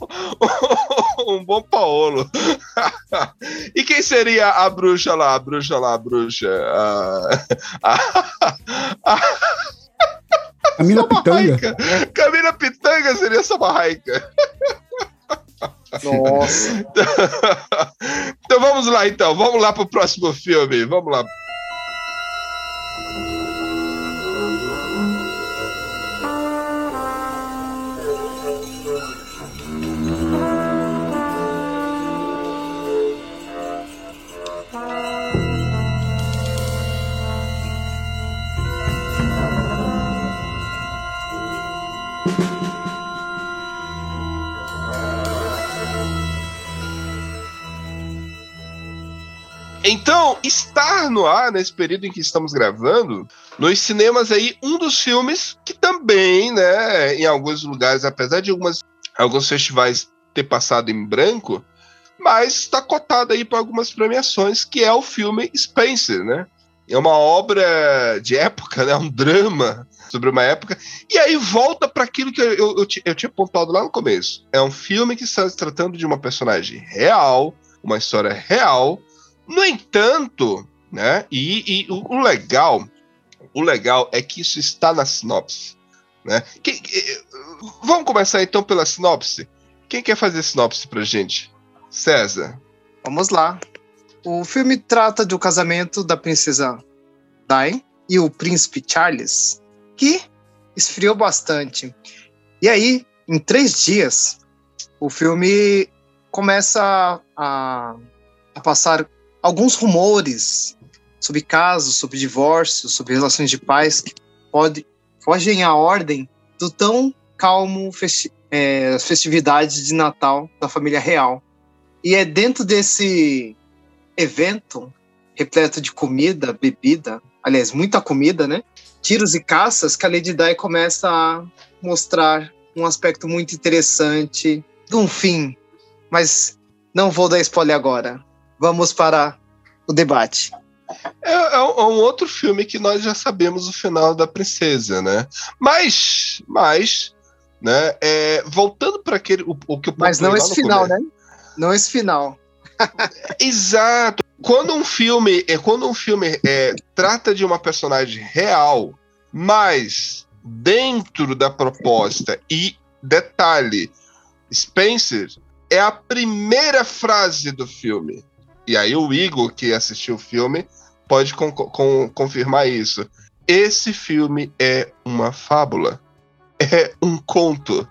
um bom Paolo. e quem seria a bruxa lá? A bruxa lá, a bruxa. A, a, Camila Pitanga. Camila Pitanga seria essa barraica. Nossa. então vamos lá, então. Vamos lá pro próximo filme. Vamos lá. Então, estar no ar nesse período em que estamos gravando, nos cinemas aí, um dos filmes que também, né, em alguns lugares, apesar de algumas, alguns festivais ter passado em branco, mas está cotado aí para algumas premiações, que é o filme Spencer, né? É uma obra de época, né? Um drama sobre uma época. E aí volta para aquilo que eu, eu, eu, eu tinha apontado lá no começo. É um filme que está se tratando de uma personagem real, uma história real, no entanto, né? E, e o, o, legal, o legal é que isso está na sinopse, né? Vamos começar então pela sinopse. Quem quer fazer sinopse pra gente? César. Vamos lá. O filme trata do casamento da princesa Di e o príncipe Charles, que esfriou bastante. E aí, em três dias, o filme começa a, a passar alguns rumores sobre casos, sobre divórcios, sobre relações de paz que pode, fogem à ordem do tão calmo festi é, festividade de Natal da família real. E é dentro desse evento repleto de comida, bebida, aliás, muita comida, né? Tiros e caças, que a Lady Di começa a mostrar um aspecto muito interessante de um fim, mas não vou dar spoiler agora. Vamos para o debate. É, é um, é um outro filme que nós já sabemos o final da princesa, né? Mas, mas, né? é, voltando para aquele o, o que eu Mas não esse final, começo. né? Não esse final. Exato. Quando um filme, é quando um filme é, trata de uma personagem real, mas dentro da proposta e detalhe, Spencer é a primeira frase do filme. E aí o Igor que assistiu o filme pode con- con- confirmar isso. Esse filme é uma fábula, é um conto.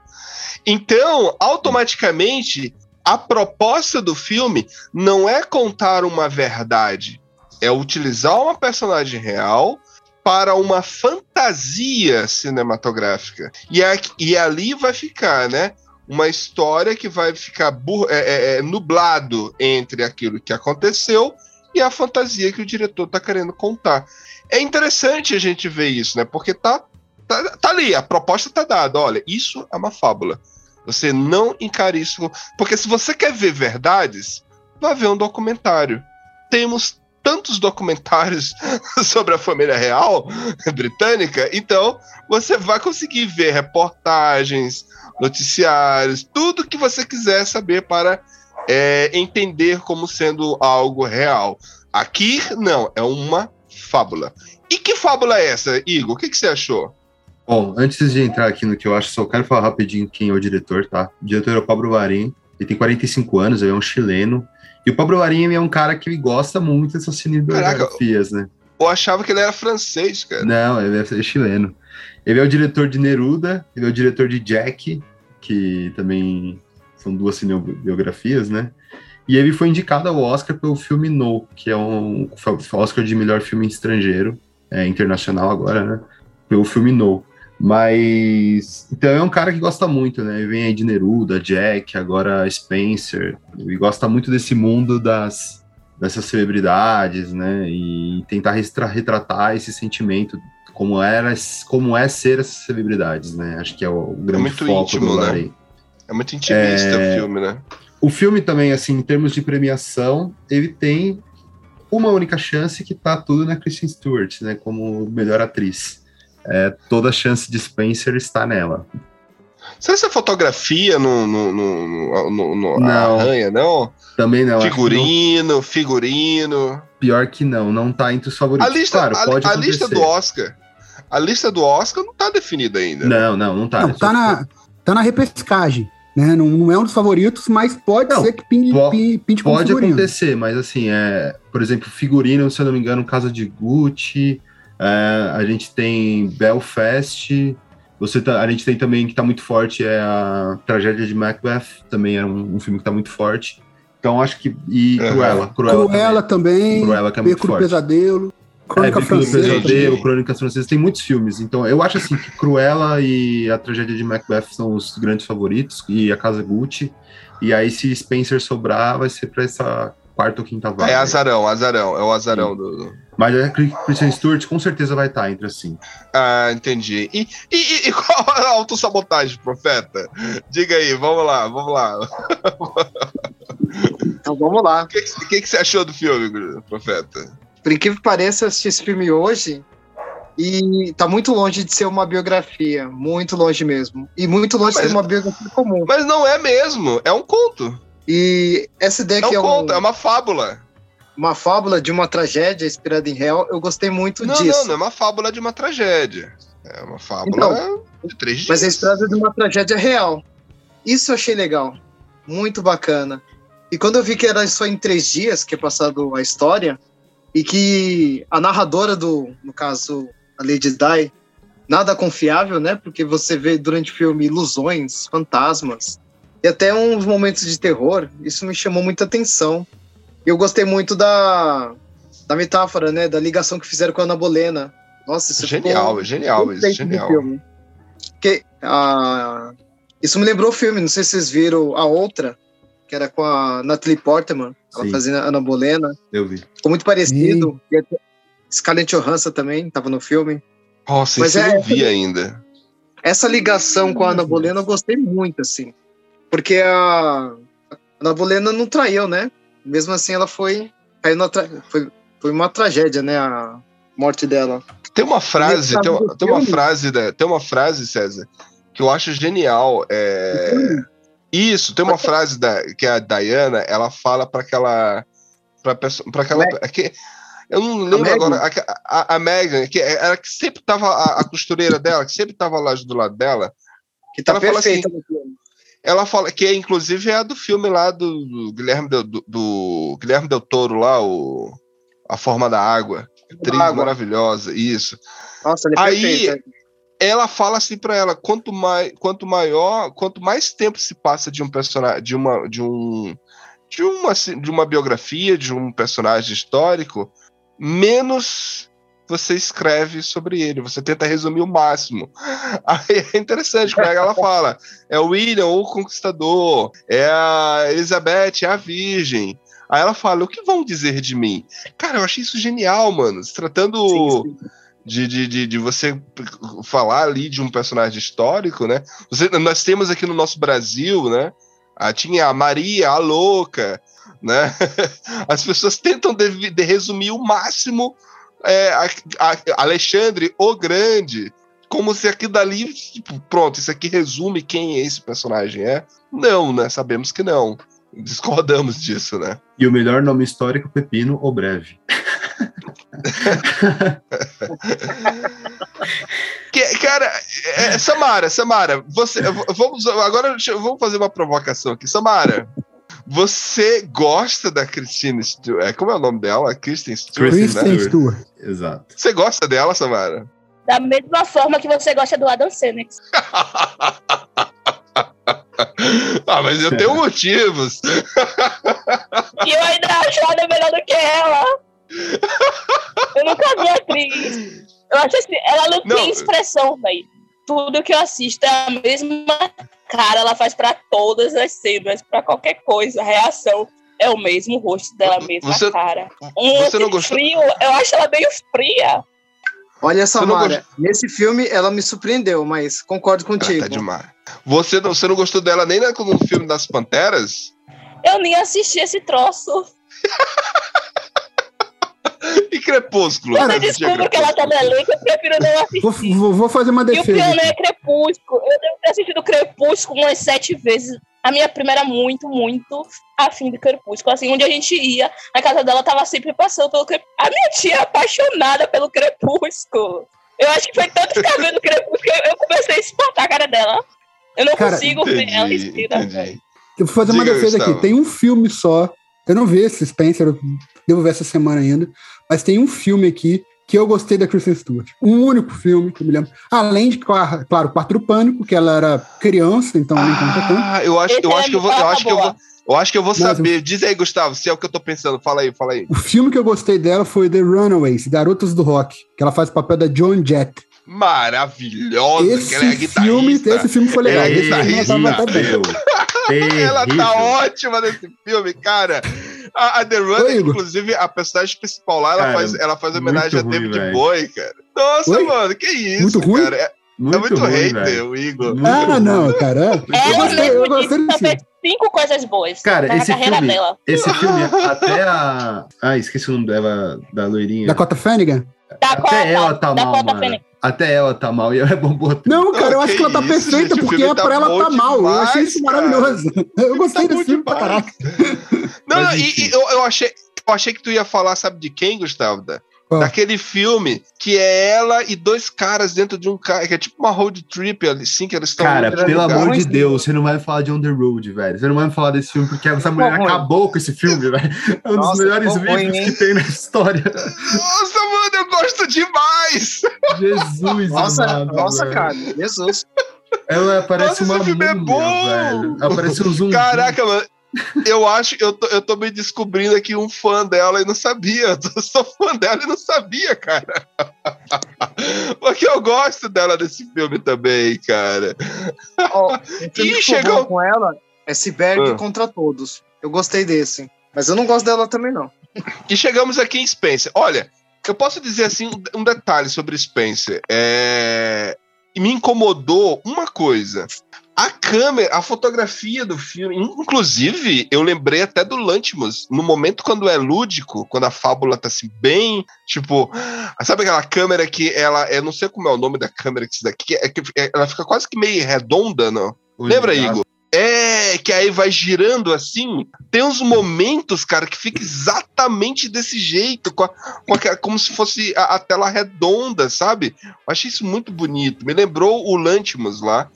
Então, automaticamente, a proposta do filme não é contar uma verdade, é utilizar uma personagem real para uma fantasia cinematográfica. E, é, e ali vai ficar, né? Uma história que vai ficar é, é, é, nublado entre aquilo que aconteceu e a fantasia que o diretor está querendo contar. É interessante a gente ver isso, né? Porque tá, tá, tá ali, a proposta tá dada. Olha, isso é uma fábula. Você não encare isso. Porque se você quer ver verdades, vai ver um documentário. Temos tantos documentários sobre a família real britânica, então você vai conseguir ver reportagens, noticiários, tudo que você quiser saber para é, entender como sendo algo real. Aqui, não, é uma fábula. E que fábula é essa, Igor? O que, que você achou? Bom, antes de entrar aqui no que eu acho, só quero falar rapidinho quem é o diretor, tá? O diretor é o Pablo Varim, ele tem 45 anos, ele é um chileno. E o Pablo Varim é um cara que gosta muito dessas cinebiografias, né? Eu achava que ele era francês, cara. Não, ele é chileno. Ele é o diretor de Neruda, ele é o diretor de Jack, que também são duas cinebiografias, né? E ele foi indicado ao Oscar pelo filme No, que é um Oscar de melhor filme estrangeiro, é, internacional agora, né? Pelo filme No. Mas. Então é um cara que gosta muito, né? Ele vem aí de Neruda, Jack, agora Spencer. Ele gosta muito desse mundo das, dessas celebridades, né? E tentar retratar esse sentimento, como, era, como é ser essas celebridades, né? Acho que é o grande muito foco íntimo, do né? É muito intimista É. o filme, né? O filme também, assim, em termos de premiação, ele tem uma única chance que tá tudo na Kristen Stewart, né? Como melhor atriz. É, toda a chance de Spencer está nela. Será essa fotografia no, no, no, no, no- Não. arranha, não? Também não. Figurino, figurino. não- pior que não, não tá entre os favoritos. A lista, claro, a, pode a lista do Oscar. A lista do Oscar não tá definida ainda. Não, não, não tá. Não, tá na, tá na repescagem. Né? Não, não é um dos favoritos, mas pode Não, ser que pinte, po- pinte, pinte como Pode acontecer, mas assim, é, por exemplo, figurino, se eu não me engano, Casa de Gucci, é, a gente tem Belfast, você tá- a gente tem também que tá muito forte é a Tragédia de Macbeth, também é um, um filme que tá muito forte. Então acho que. E. Cruella. Cruella, Cruella também, também. Cruella que é muito Beco do forte. Pesadelo, Crônica Beco do Francesa. Pesadelo. Pesadelo, Crônicas Francesas, tem muitos filmes. Então eu acho assim que Cruella e a Tragédia de Macbeth são os grandes favoritos, e a Casa Gucci. E aí, se Spencer sobrar, vai ser pra essa quarta ou quinta vaga. É azarão, azarão. É o azarão do. Mas a Kristen Stewart com certeza vai estar entre assim. Ah, entendi. E, e, e qual a autossabotagem, profeta? Diga aí, vamos lá, vamos lá. Então vamos lá. O que, que, que que você achou do filme, profeta? Por incrível que pareça, eu assisti esse filme hoje e tá muito longe de ser uma biografia. Muito longe mesmo. E muito longe de Mas- ser uma biografia comum. Mas não é mesmo, é um conto. E essa ideia É que um é um- conto, é uma fábula. uma fábula de uma tragédia inspirada em real, eu gostei muito Não, disso. não, não é uma fábula de uma tragédia. É uma fábula Então, de três dias. Mas é inspirada de uma tragédia real. Isso eu achei legal. Muito bacana. E quando eu vi que era só em três dias que é passado a história, e que a narradora do, no caso, a Lady Di, nada confiável, né? Porque você vê durante o filme ilusões, fantasmas, e até uns momentos de terror, isso me chamou muita atenção. E eu gostei muito da, da metáfora, né? Da ligação que fizeram com a Ana Bolena. Nossa, isso Genial, ficou é genial, isso, genial. filme. Porque, ah, isso me lembrou o filme, não sei se vocês viram a outra, que era com a Natalie Portman, ela Sim. fazendo a Ana Bolena. Eu vi. Ficou muito parecido. E até Scarlett Johansson também estava no filme. Nossa, Mas isso eu é- não vi ainda. Essa ligação com a Ana Bolena eu gostei muito, assim. Porque a, a A Nova Helena não traiu, né? Mesmo assim, ela foi. Caiu na tra... foi, foi uma tragédia, né? A morte dela. Tem uma frase, tem uma, tem uma frase, da- tem uma frase, César, que eu acho genial. É... Isso, tem uma frase da, que a Diana, ela fala para aquela. Pra, perso- pra aquela. É que- eu não lembro Megan? agora. A, a, a Megan, que era que sempre tava a, a costureira dela, que sempre tava lá do lado dela. Que tá Ela fala assim, perfeita no filme. Ela fala que é, inclusive é a do filme lá do, do Guilherme Del, do, do Guilherme Del Toro lá, o A Forma da Água. Atriz maravilhosa, isso. Nossa, ele é Aí- perfeito. Ela fala assim pra ela, quanto mais, quanto maior, quanto mais tempo se passa de um personagem, de uma, de um, de uma, assim, de uma biografia, de um personagem histórico, menos você escreve sobre ele, você tenta resumir o máximo. Aí é interessante, como é que ela fala, é o William, o Conquistador, é a Elizabeth, é a Virgem. Aí ela fala, o que vão dizer de mim? Cara, eu achei isso genial, mano. Se tratando Sim, sim. De, de, de, de você falar ali de um personagem histórico, né? Você- nós temos aqui no nosso Brasil, né? A, tinha a Maria, a louca, né? As pessoas tentam de, de resumir o máximo é, a- a- Alexandre o Grande, como se aquilo dali, tipo, pronto, isso aqui resume quem esse personagem é. Não, né? Sabemos que não. Discordamos disso, né? E o melhor nome histórico, Pepino ou Breve. Que- cara, é, Samara, Samara, você, vamos agora vamos fazer uma provocação aqui, Samara. Você gosta da Christine Stewart? Como é o nome dela? Kristen Stewart, Kristen né? Kristen Stewart. Exato. Você gosta dela, Samara? Da mesma forma que você gosta do Adam Sandler. ah, mas eu tenho motivos. E eu ainda acho ela melhor do que ela. Eu nunca vi a atriz. Eu acho assim, ela não, Não. tem expressão, velho. Tudo que eu assisto é a mesma cara, ela faz pra todas as cenas, pra qualquer coisa, a reação é o mesmo rosto dela, a mesma Você- cara. Um você não gostou? frio, eu acho ela meio fria. Olha, Samara, nesse filme ela me surpreendeu, mas concordo Ah, contigo. tá demais. Você não, você não gostou dela nem no filme das Panteras? Eu nem assisti esse troço. E Crepúsculo? Quando Você eu descubro que ela tá elenco, eu prefiro não assistir. Vou, vou- fazer uma E o defesa. pior não aqui. é Crepúsculo. Eu devo ter assistido Crepúsculo umas sete vezes. A minha prima era muito, muito afim de Crepúsculo. Assim, onde a gente ia, a casa dela tava sempre passando pelo Crepúsculo. A minha tia é apaixonada pelo Crepúsculo. Eu acho que foi tanto ficar vendo Crepúsculo que eu- eu comecei a espantar a cara dela. Eu não Cara, consigo ver ela Entendi, respira. entendi. Eu vou fazer uma Diga, defesa Gustavo. aqui. Tem um filme só. Eu não vi esse Spencer, eu devo ver essa semana ainda. Mas tem um filme aqui que eu gostei da Kristen Stewart. Um único filme que eu me lembro. Além de, claro, claro, Quarto do Pânico, que ela era criança, então nem conta tanto. Ah, eu acho, eu Esse acho é que eu vou, eu boa, acho que eu vou, eu acho que eu vou Mas saber. Diz aí, Gustavo, se é o que eu tô pensando. Fala aí, fala aí. O filme que eu gostei dela foi The Runaways, Garotas do Rock, que ela faz o papel da Joan Jett. Maravilhosa, que ela é Esse filme, esse filme foi legal. Ela é Esse filme ela tava até bem. Ela tá ótima nesse filme, cara. A, a The Runner, inclusive, a personagem principal lá, ela Cara, faz, ela faz homenagem a David. Bowie, cara. Nossa, Oi? mano, que isso, Muito ruim? cara. É, Muito, é muito ruim, hater, velho. o Igor. Muito Ah, ruim. não, cara. Eu Ela gostei, eu gostei desse cinco coisas boas Cara, na esse carreira filme, dela. esse filme, até a. Ah, esqueci o nome dela, da loirinha. Dakota Fannigan? Dakota, Até ela tá mal, Dakota mano. Até ela tá mal e ela é bombou. Não, cara, eu que acho que ela tá isso, perfeita, gente, o porque é tá pra ela tá mal. Eu achei demais, isso cara. maravilhoso. Eu gostei Tá desse filme pra demais. caraca. Não, Mas não, e, e eu, eu achei, eu achei que tu ia falar, sabe de quem, Gustavo? Qual? Daquele filme que é ela e dois caras dentro de um carro, que é tipo uma road trip ali, sim, que eles estão. Cara, pelo amor de Deus, você não vai falar de On the Road, velho. Você não vai falar desse filme porque essa mulher acabou com esse filme, velho. É um dos Nossa, melhores ficou ruim, vídeos que tem na história. Nossa, mano, eu gosto demais! Jesus, Nossa, amado, nossa, velho. cara, Jesus. Ela parece Nossa, uma esse filme é múmia, bom! velho. Ela parece um zumbi. Caraca, mano. Eu acho, eu tô, eu tô me descobrindo aqui um fã dela e não sabia. Eu sou fã dela e não sabia, cara. Porque eu gosto dela nesse filme também, cara. Que ficou chegou- com ela é Ciberg Ah. contra todos. Eu gostei desse. Mas eu não gosto dela também, não. E chegamos aqui em Spencer. Olha, eu posso dizer assim um- um detalhe sobre Spencer. É... Me incomodou uma coisa. A câmera, a fotografia do filme, inclusive, eu lembrei até do Lantimos, no momento quando é lúdico, quando a fábula tá assim, bem, tipo, sabe aquela câmera que ela, eu não sei como é o nome da câmera que isso daqui, é que é, ela fica quase que meio redonda, não? Lembra, Igor? É, que aí vai girando assim. Tem uns momentos, cara, que fica exatamente desse jeito, com a, com a, como se fosse a, a, tela redonda, sabe? Eu achei isso muito bonito. Me lembrou o Lantimos lá.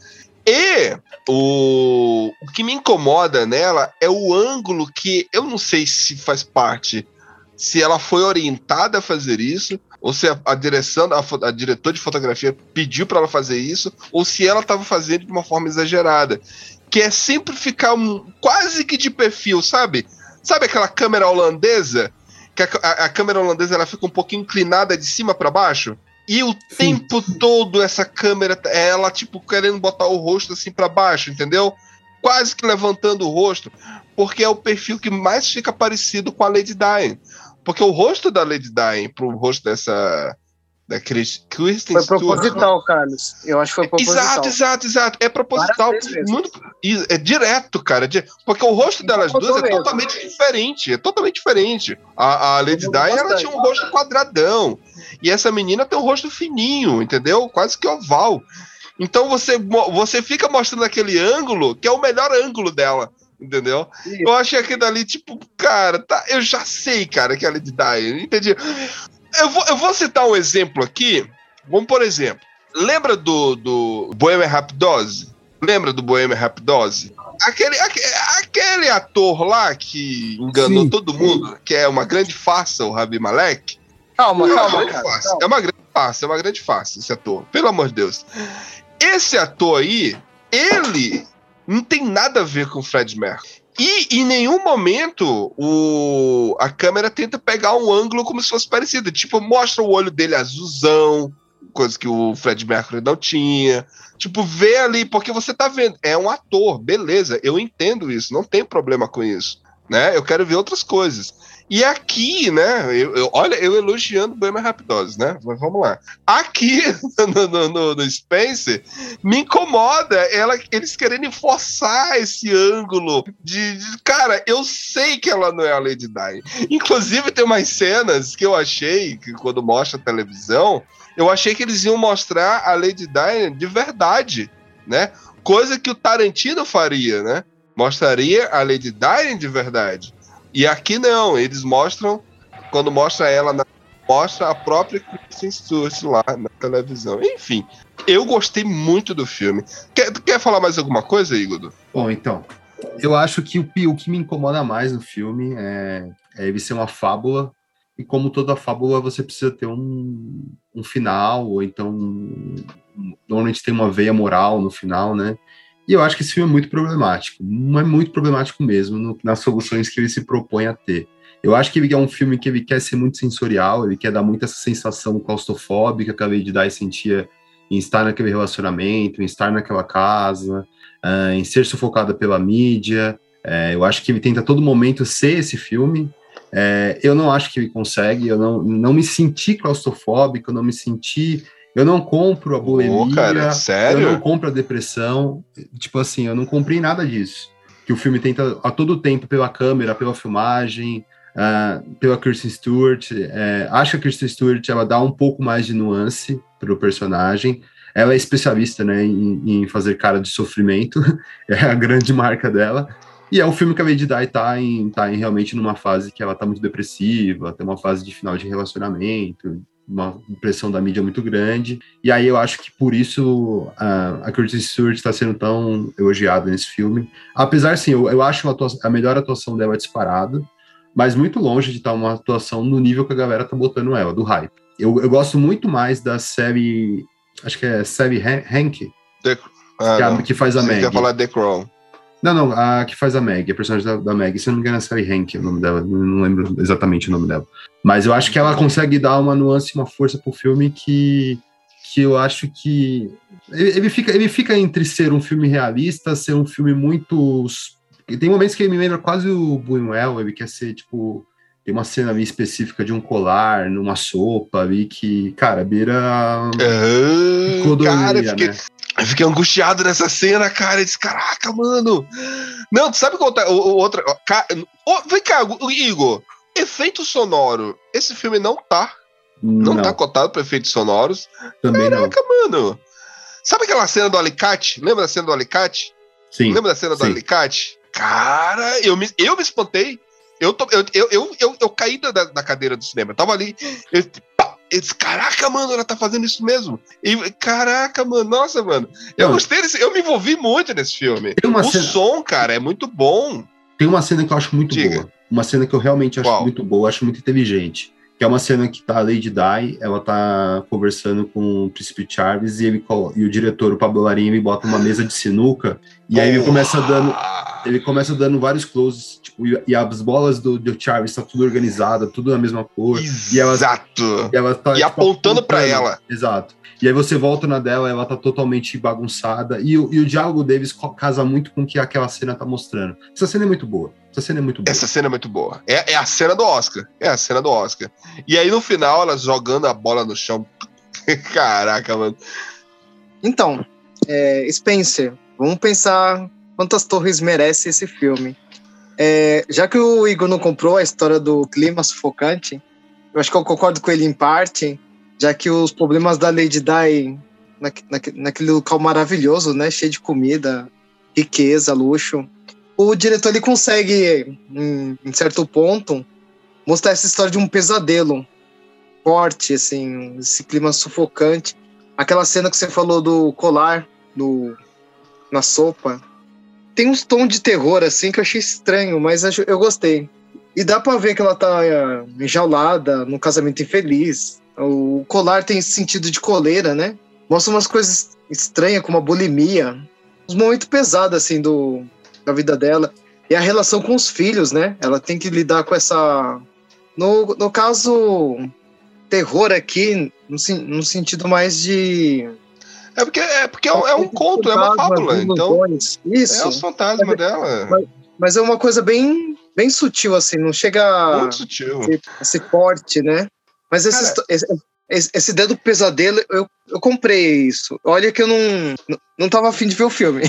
E o, o que me incomoda nela é o ângulo que eu não sei se faz parte, se ela foi orientada a fazer isso, ou se a, a direção, a, a diretora de fotografia pediu para ela fazer isso, ou se ela estava fazendo de uma forma exagerada que é sempre ficar um, quase que de perfil, sabe? Sabe aquela câmera holandesa? Que a, a, a câmera holandesa ela fica um pouquinho inclinada de cima para baixo? E o tempo todo essa câmera, ela tipo querendo botar o rosto assim para baixo, entendeu? Quase que levantando o rosto, porque é o perfil que mais fica parecido com a Lady Di. Porque o rosto da Lady Di pro rosto dessa da Kristen Foi proposital, Carlos. Eu acho que foi proposital. Exato, exato, exato. É proposital. Muito, é direto, cara. Porque o rosto delas duas é mesmo. totalmente diferente. É totalmente diferente. A, a Lady Di, ela tinha um rosto quadradão. E essa menina tem um rosto fininho, entendeu? Quase que oval. Então você, você fica mostrando aquele ângulo, que é o melhor ângulo dela. Entendeu? Isso. Eu achei aquilo ali, tipo, cara, tá, eu já sei, cara, que é a Lady Di. Entendi. Eu vou, eu vou citar um exemplo aqui. Vamos, por exemplo, lembra do, do Bohemian Rhapsody? Lembra do Bohemian Rhapsody? Aquele, aquele, aquele ator lá que enganou sim, todo mundo, sim. que é uma grande farsa, o Rabi Malek. Calma, é calma, cara, calma. É uma grande farsa, é uma grande farsa esse ator. Pelo amor de Deus. Esse ator aí, ele não tem nada a ver com o Fred Mercury. E em nenhum momento o, a câmera tenta pegar um ângulo como se fosse parecido. Tipo, mostra o olho dele azulzão, coisa que o Fred Mercury não tinha. Tipo, vê ali, porque você tá vendo. É um ator, beleza, eu entendo isso, não tem problema com isso. Né? Eu quero ver outras coisas. E aqui, né? Eu, eu, olha, eu elogiando Bohemian Rhapsody, né? Mas vamos lá. Aqui no, no, no, Spencer, me incomoda ela, eles querendo forçar esse ângulo de, de, Cara, eu sei que ela não é a Lady Di. Inclusive, tem umas cenas que eu achei, que quando mostra a televisão, eu achei que eles iam mostrar a Lady Di de verdade, né? Coisa que o Tarantino faria, né? Mostraria a Lady Di de verdade. E aqui não, eles mostram, quando mostra ela, na, mostra a própria Kristen Stewart lá na televisão. Enfim, eu gostei muito do filme. Quer, quer falar mais alguma coisa, Igor? Bom, então, eu acho que o, o que me incomoda mais no filme é, é ele ser uma fábula, e como toda fábula, você precisa ter um, um final, ou então normalmente tem uma veia moral no final, né? E eu acho que esse filme é muito problemático, é muito problemático mesmo no, nas soluções que ele se propõe a ter. Eu acho que ele é um filme que ele quer ser muito sensorial, ele quer dar muita essa sensação claustrofóbica que Lady Di sentia em estar naquele relacionamento, em estar naquela casa, uh, em ser sufocada pela mídia. É, eu acho que ele tenta a todo momento ser esse filme. É, eu não acho que ele consegue, eu não, não me senti claustrofóbico, eu não me senti eu não compro a bulimia. Oh, cara, sério? Eu não compro a depressão. Tipo assim, eu não comprei nada disso. Que o filme tenta a todo tempo, pela câmera, pela filmagem, uh, pela Kristen Stewart. É, acho que a Kristen Stewart ela dá um pouco mais de nuance para o personagem. Ela é especialista né, em, em, fazer cara de sofrimento, é a grande marca dela. E é um filme que a Lady Di tá, em, tá em, realmente numa fase que ela tá muito depressiva, tem uma fase de final de relacionamento, uma pressão da mídia muito grande. E aí eu acho que por isso a, a Kristen Stewart está sendo tão elogiada nesse filme. Apesar, sim, eu, eu acho a, atuação, a melhor atuação dela disparada, mas muito longe de estar uma atuação no nível que a galera tá botando ela, do hype. Eu, eu gosto muito mais da série, acho que é série Hank, The, ah, que, que, faz a Meg. quer falar The Crown. Não, não, a que faz a Meg, a personagem da, da Meg. Se eu não me engano, é Sally Hank, o nome dela. Não lembro exatamente o nome dela. Mas eu acho que ela consegue dar uma nuance, uma força pro filme que, que eu acho que. Ele fica, ele fica entre ser um filme realista, ser um filme muito. Tem momentos que ele me lembra quase o Buñuel, ele quer ser, tipo. Tem uma cena ali específica de um colar numa sopa ali que, cara, beira. Uh, cara, fiquei, né? Eu fiquei angustiado nessa cena, cara. Eu disse, caraca, mano. Não, tu sabe qual tá, o, outra. Ca, vem cá, Igor. Efeito sonoro. Esse filme não tá. Não, não. tá cotado para efeitos sonoros. Também caraca, não. mano. Sabe aquela cena do alicate? Lembra da cena do alicate? Sim. Lembra da cena do sim. alicate? Cara, eu me, eu me espantei. Eu, tô, eu, eu, eu, eu, eu caí da, da cadeira do cinema. Eu tava ali. Eu, eu disse, caraca, mano, ela tá fazendo isso mesmo. E, caraca, mano, nossa, mano. Eu Não. gostei desse, eu me envolvi muito nesse filme. o cena... som, cara, é muito bom. Tem uma cena que eu acho muito Diga. boa. Uma cena que eu realmente acho Qual? muito boa, acho muito inteligente. Que é uma cena que tá a Lady Di, ela tá conversando com o Príncipe Charles e, ele, e o diretor, o Pablo Larini, bota uma mesa de sinuca e aí ele começa dando ele começa dando vários closes, tipo, e, as bolas do, do Charles tá tudo organizada, tudo na mesma cor. Exato. E, ela, e, ela tá, e tipo, apontando para ela. Exato. E aí você volta na dela, ela tá totalmente bagunçada. E, o, e o diálogo deles casa muito com o que aquela cena tá mostrando. Essa cena é muito boa. Essa cena é muito boa. Essa cena é muito boa. É, é a cena do Oscar. É a cena do Oscar. E aí no final, ela jogando a bola no chão. Caraca, mano. Então, é, Spencer, vamos pensar quantas torres merece esse filme. É, já que o Igor não comprou a história do clima sufocante, eu acho que eu concordo com ele em parte, já que os problemas da Lady Di na, na, naquele local maravilhoso, né, cheio de comida, riqueza, luxo, o diretor ele consegue, em, em certo ponto, mostrar essa história de um pesadelo forte, assim, esse clima sufocante. Aquela cena que você falou do colar do, na sopa, tem uns tons de terror, assim, que eu achei estranho, mas eu gostei. E dá pra ver que ela tá é, enjaulada, num casamento infeliz. O colar tem sentido de coleira, né? Mostra umas coisas estranhas, como a bulimia. Uns momentos pesados, assim, do, da vida dela. E a relação com os filhos, né? Ela tem que lidar com essa. No, no caso, terror aqui, no, no sentido mais de é porque é, porque é, um, é um conto, é uma fábula. Então, Isso. É o fantasma dela. Mas, mas, é uma coisa bem, bem sutil, assim, não chega Muito sutil. a ser forte, né? Mas esse, esse, esse, esse dedo pesadelo, eu, eu comprei isso. Olha que eu não, não tava afim de ver o filme.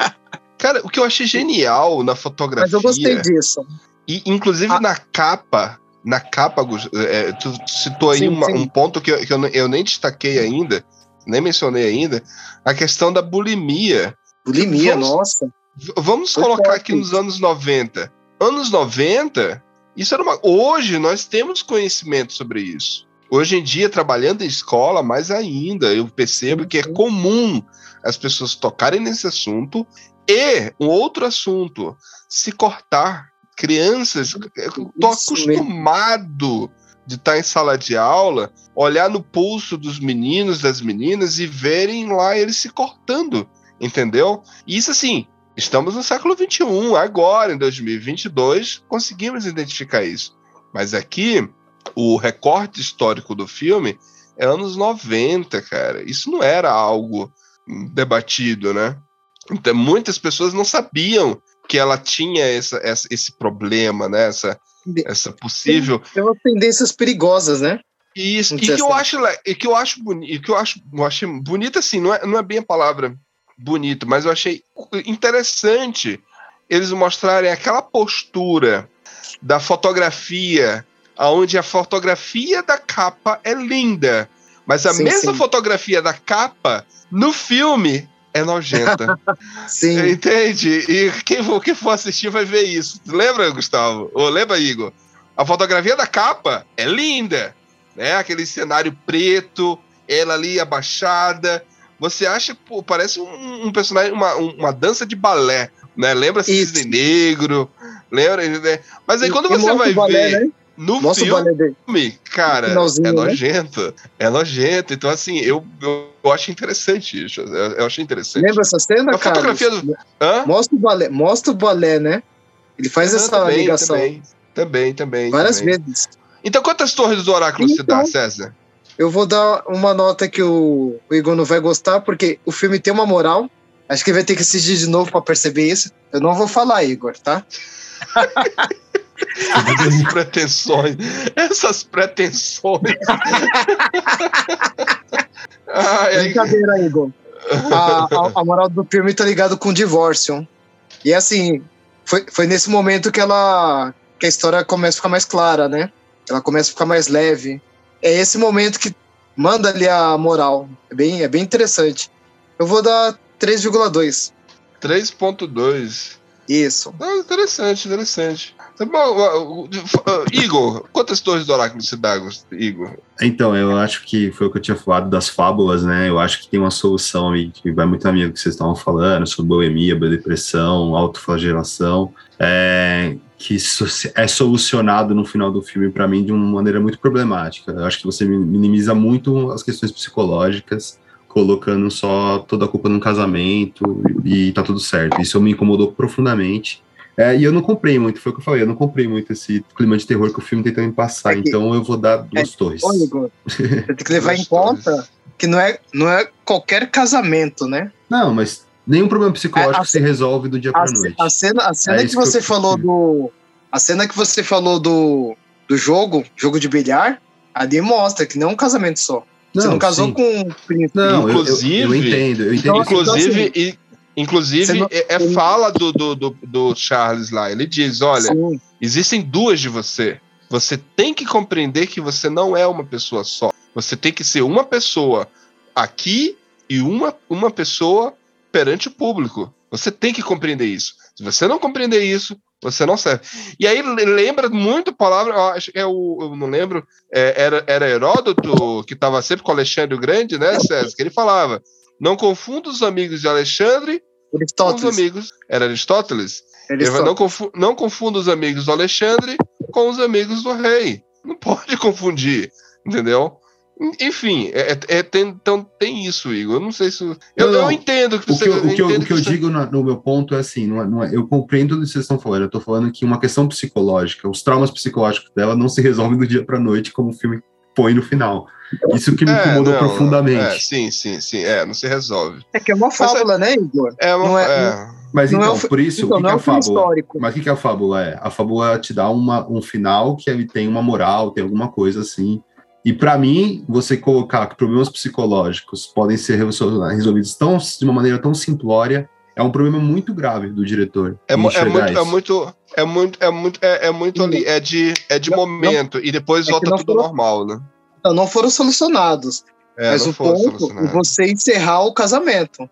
Cara, o que eu achei genial na fotografia. Mas eu gostei disso. E, inclusive, ah. na capa, na capa, é, tu citou aí sim, uma, sim. um ponto que, eu, que eu, eu nem destaquei ainda, nem mencionei ainda, a questão da bulimia. Bulimia, vamos, nossa. Vamos colocar aqui nos anos 90. Anos 90, isso era uma. Hoje nós temos conhecimento sobre isso. Hoje em dia, trabalhando em escola, mais ainda, eu percebo que é comum as pessoas tocarem nesse assunto e um outro assunto, se cortar. Crianças, estou acostumado de estar tá em sala de aula, olhar no pulso dos meninos, das meninas e verem lá eles se cortando, entendeu? Isso assim, estamos no século XXI, agora, em 2022, conseguimos identificar isso. Mas aqui, o recorte histórico do filme é anos 90, cara. Isso não era algo debatido, né? Então, muitas pessoas não sabiam que ela tinha essa, essa, esse problema, né? Essa, essa possível. Tem, umas tendências perigosas, né? Isso, e que eu acho, e que eu acho bonito, que eu acho, eu achei bonito assim, não é, não é bem a palavra bonito, mas eu achei interessante eles mostrarem aquela postura da fotografia, aonde a fotografia da capa é linda, mas a sim, mesma sim. fotografia da capa no filme é nojenta. Sim. Entende? E quem for, quem for assistir vai ver isso. Lembra, Gustavo? Ou lembra, Igor? A fotografia da capa é linda, né? Aquele cenário preto, ela ali abaixada. Você acha, pô, parece um, um personagem, uma, uma dança de balé, né? Lembra Cisne Negro, lembra? Né? Mas aí quando e você vai balé, ver... Né? No Nossa, filme, cara, é né? nojento. Né? É nojento. Então, assim, eu, eu, eu acho interessante isso. Eu, eu achei interessante. Lembra essa cena, a cara? fotografia do... Hã? Mostra o balé, mostra o balé, né? Ele faz essa também, ligação. Também, também, também. Várias também. vezes. Então, quantas torres do oráculo então, se dá, então, César? Eu vou dar uma nota que o, Igor não vai gostar, porque o filme tem uma moral. Acho que vai ter que assistir de novo para perceber isso. Eu não vou falar, Igor, tá? Essas pretensões. Essas pretensões. Ai, Brincadeira, Igor. a, a, a moral do filme tá ligado com o divórcio. E assim, foi, foi nesse momento que ela. que a história começa a ficar mais clara, né? Ela começa a ficar mais leve. É esse momento que manda ali a moral. É bem, é bem interessante. Eu vou dar 3,2. 3.2. Isso. Ah, interessante, interessante. Tá bom, Igor, quantas torres do oráculo se dá, Igor? Então, eu acho que foi o que eu tinha falado das fábulas, né? Eu acho que tem uma solução aí que vai muito amigo que vocês estavam falando sobre boemia, depressão, autoflagelação, é, que é solucionado no final do filme para mim de uma maneira muito problemática. Eu acho que você minimiza muito as questões psicológicas colocando só toda a culpa num casamento e tá tudo certo. Isso me incomodou profundamente. É, e eu não comprei muito, foi o que eu falei, eu não comprei muito esse clima de terror que o filme tenta me passar, é que, então eu vou dar duas é, torres. Igor, você tem que levar em conta que não é, não é qualquer casamento, né? Não, mas nenhum problema psicológico se resolve do dia para noite. A cena, a cena é que você que falou do. A cena que você falou do, do jogo, jogo de bilhar, ali mostra que não é um casamento só. Não, você não casou sim. com um príncipe. Não, inclusive, eu, eu, eu entendo, eu entendo. Inclusive, então, assim, inclusive não, é, é fala do, do, do, do, Charles lá. Ele diz: olha, sim. existem duas de você. Você tem que compreender que você não é uma pessoa só. Você tem que ser uma pessoa aqui e uma, uma pessoa perante o público. Você tem que compreender isso. Se você não compreender isso, você não serve. E aí lembra muito a palavra, eu acho que é o, eu não lembro, é, era, era Heródoto, que estava sempre com Alexandre o Grande, né, César? Que ele falava: não confunda os amigos de Alexandre com os amigos. Era Aristóteles? Aristóteles. Não, confu não confunda os amigos do Alexandre com os amigos do rei. Não pode confundir, entendeu? Enfim, é, é, é, tem, então tem isso, Igor. Eu não sei se. Eu, não, eu entendo que você. O que eu, o que eu, o que eu digo no, no, meu ponto é assim: não é, não é, eu compreendo o que vocês estão falando. Eu estou falando que uma questão psicológica, os traumas psicológicos dela não se resolvem do dia para noite, como o filme põe no final. Isso que me é, incomodou não, profundamente. É, sim, sim, sim. É, não se resolve. É que é uma fábula, né, Igor? É uma. Não é, mas então, é, por isso, então, o que, que é a fábula? Histórico. Mas o que, que a fábula é? A fábula te dá uma, um final que ele tem uma moral, tem alguma coisa assim e para mim, você colocar que problemas psicológicos podem ser resolvidos tão, de uma maneira tão simplória é um problema muito grave do diretor. É, é, muito, é muito, é muito, é muito, é, é muito ali, é de, é de não, momento não, e depois é volta tudo foram, normal, né? Não, não foram solucionados. É, mas o ponto é você encerrar o casamento.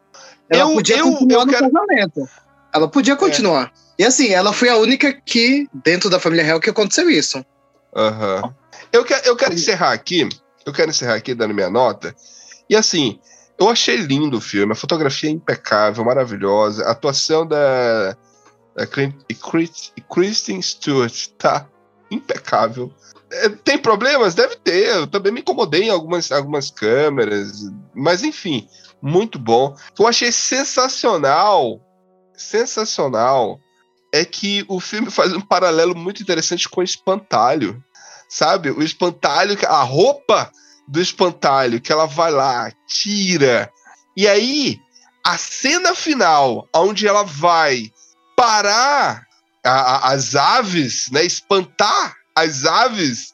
Ela eu, podia eu, continuar eu no quero... casamento. Ela podia continuar. E assim, ela foi a única que, dentro da família real, que aconteceu isso. Uhum. Eu, quero, eu quero encerrar aqui, eu quero encerrar aqui dando minha nota. E assim, eu achei lindo o filme, a fotografia é impecável, maravilhosa, a atuação da, da Kristen Stewart tá impecável. É, tem problemas? Deve ter. Eu também me incomodei em algumas, algumas câmeras, mas enfim, muito bom. Eu achei sensacional, sensacional, é que o filme faz um paralelo muito interessante com o Espantalho sabe? O espantalho, a roupa do espantalho, que ela vai lá, tira. E aí, a cena final, onde ela vai parar a, a, as aves, né? Espantar as aves,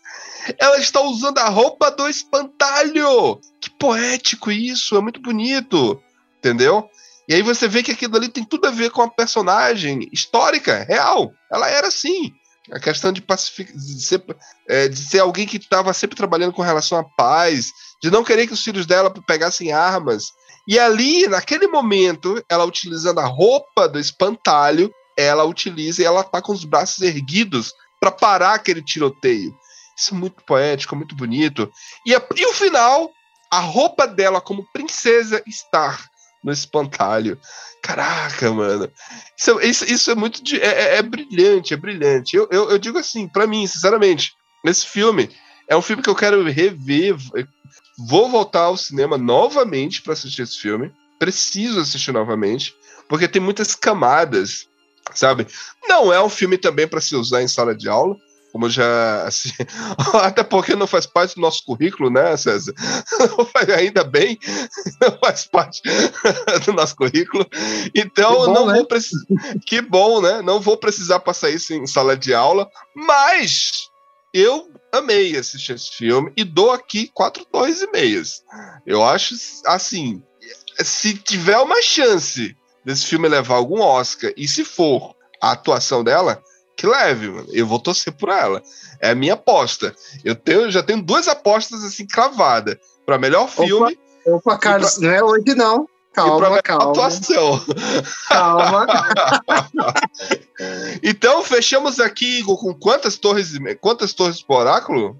ela está usando a roupa do espantalho. Que poético isso, é muito bonito, entendeu? E aí você vê que aquilo ali tem tudo a ver com a personagem histórica, real. Ela era assim. A questão de pacificar, de ser, é, de ser alguém que estava sempre trabalhando com relação à paz, de não querer que os filhos dela pegassem armas. E ali, naquele momento, ela utilizando a roupa do espantalho, ela utiliza e ela tá com os braços erguidos para parar aquele tiroteio. Isso é muito poético, muito bonito. E, a, e o final, a roupa dela como princesa estar no espantalho. Caraca, mano. Isso, isso, isso é muito. De, é, é, é, brilhante, é brilhante. Eu, eu, eu digo assim, para mim, sinceramente, esse filme é um filme que eu quero rever. Vou voltar ao cinema novamente para assistir esse filme. Preciso assistir novamente, porque tem muitas camadas, sabe? Não é um filme também para se usar em sala de aula como já assim, até porque não faz parte do nosso currículo, né, César? Ainda bem, não faz parte do nosso currículo. Então bom, não né? vou precisar. Que bom, né? Não vou precisar passar isso em sala de aula, mas eu amei assistir esse filme e dou aqui quatro torres e meias. Eu acho assim. se tiver uma chance desse filme levar algum Oscar, e se for a atuação dela, que leve, mano. Eu vou torcer por ela. É a minha aposta. Eu tenho, já tenho duas apostas assim cravadas para melhor filme. Opa, Carlos, pra... não é hoje não. Calma, calma. Atuação. Calma. então, fechamos aqui com quantas torres, quantas torres por oráculo?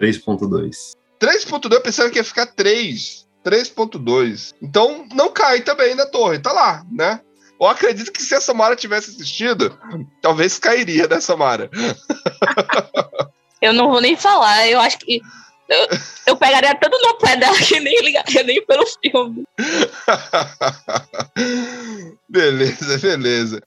3.2. 3.2, eu pensava que ia ficar 3. 3.2. Então, não cai também na torre, tá lá, né? Eu acredito que se a Samara tivesse assistido, talvez cairia da Samara. eu não vou nem falar, eu acho que eu, eu pegaria tanto no pé dela que nem ligaria nem pelo filme. beleza, beleza.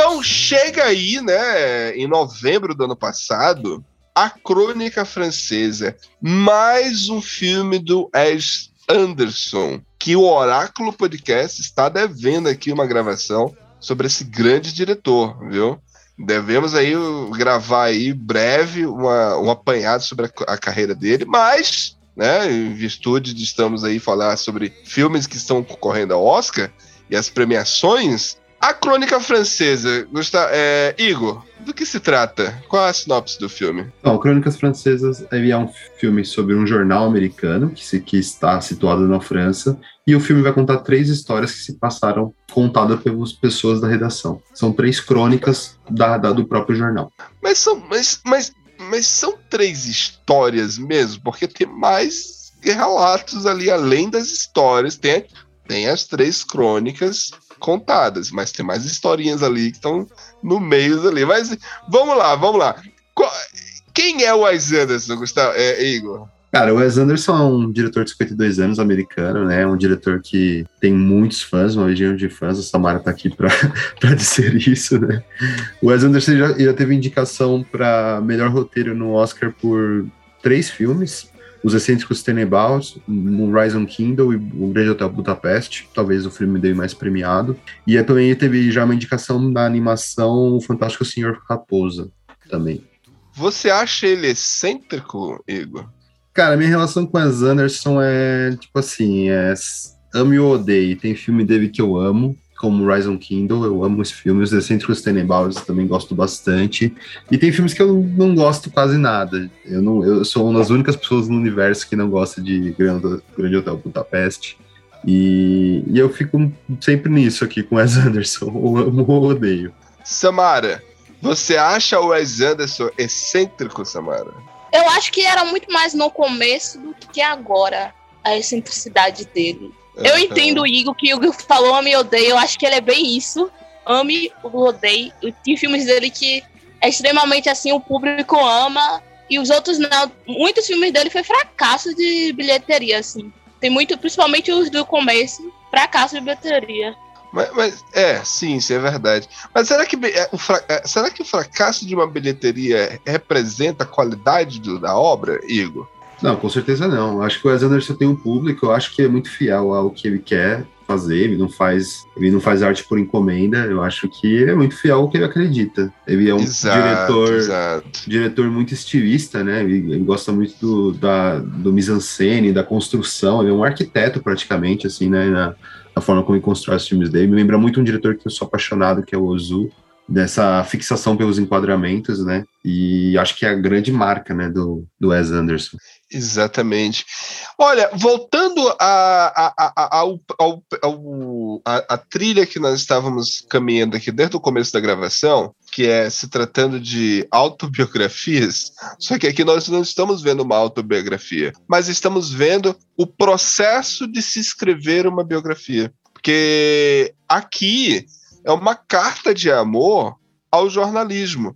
Então chega aí, né, em novembro do ano passado, A Crônica Francesa, mais um filme do Wes Anderson, que o Oráculo Podcast está devendo aqui uma gravação sobre esse grande diretor, viu? Devemos aí gravar aí breve uma, um apanhado sobre a, a carreira dele, mas né, em virtude de estamos aí falar sobre filmes que estão concorrendo ao Oscar e as premiações, a Crônica Francesa, Gustavo, é, Igor, do que se trata? Qual é a sinopse do filme? Bom, Crônicas Francesas é um filme sobre um jornal americano que, se, que está situado na França e o filme vai contar três histórias que se passaram contadas pelas pessoas da redação. São três crônicas da, da, do próprio jornal. Mas são, mas, mas, mas são três histórias mesmo, porque tem mais relatos ali além das histórias. Tem, tem as três crônicas contadas, mas tem mais historinhas ali que estão no meio ali. Mas vamos lá, vamos lá. Quem é o Wes Anderson, Gustavo? É, Igor? Cara, o Wes Anderson é um diretor de 52 anos, americano, né? Um diretor que tem muitos fãs, uma legião de fãs. A Samara tá aqui para dizer isso, né? O Wes Anderson já, já teve indicação para melhor roteiro no Oscar por três filmes. Os Excêntricos Tenenbaums, Moonrise on Kindle e O Grande Hotel Budapeste, talvez o filme dele mais premiado. E também teve já uma indicação da animação O Fantástico Senhor Raposa, também. Você acha ele excêntrico, Igor? Cara, minha relação com Wes Anderson é, tipo assim, é ame ou odeie. Tem filme dele que eu amo, como Rise on Kindle, eu amo os filmes. Os Excêntricos Tenenbaums também gosto bastante. E tem filmes que eu não gosto quase nada. Eu, não, eu sou uma das únicas pessoas no universo que não gosta de Grande, Grande Hotel Budapeste. E, e eu fico sempre nisso aqui com Wes Anderson, ou amo ou odeio. Samara, você acha o Wes Anderson excêntrico, Samara? Eu acho que era muito mais no começo do que agora a excentricidade dele. Eu entendo o Igor, que o Igor falou ame e odeio. Eu acho que ele é bem isso. Ame o odeio. Tem filmes dele que é extremamente assim, o público ama. E os outros não. Muitos filmes dele foi fracasso de bilheteria, assim. Tem muito, principalmente os do começo, fracasso de bilheteria. Mas, mas, é, sim, isso é verdade. Mas será que, é, o, é, será que o fracasso de uma bilheteria representa a qualidade do, da obra, Igor? Não, com certeza não. Acho que o Wes Anderson tem um público, eu acho que é muito fiel ao que ele quer fazer, ele não faz, ele não faz arte por encomenda, eu acho que ele é muito fiel ao que ele acredita. Ele é um exato, diretor exato. diretor muito estilista, né? Ele, ele gosta muito do, da, do mise-en-scène, da construção, ele é um arquiteto praticamente, assim, né? Na, na forma como ele constrói os filmes dele. Me lembra muito um diretor que eu sou apaixonado, que é o Ozu, dessa fixação pelos enquadramentos, né? E acho que é a grande marca, né, do, do Wes Anderson. Exatamente. Olha, voltando a, a, a, ao, ao, ao, a, a trilha que nós estávamos caminhando aqui desde o começo da gravação, que é se tratando de autobiografias, só que aqui nós não estamos vendo uma autobiografia, mas estamos vendo o processo de se escrever uma biografia. Porque aqui é uma carta de amor ao jornalismo.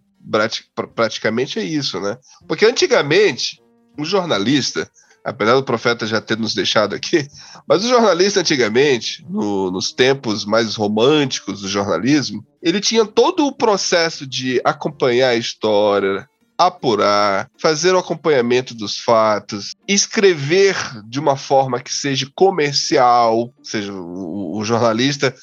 Praticamente é isso, né? Porque antigamente, o jornalista apesar do profeta já ter nos deixado aqui, mas o jornalista antigamente, no, nos tempos mais românticos do jornalismo, ele tinha todo o processo de acompanhar a história, apurar, fazer o acompanhamento dos fatos, escrever de uma forma que seja comercial, ou seja, o, o jornalista,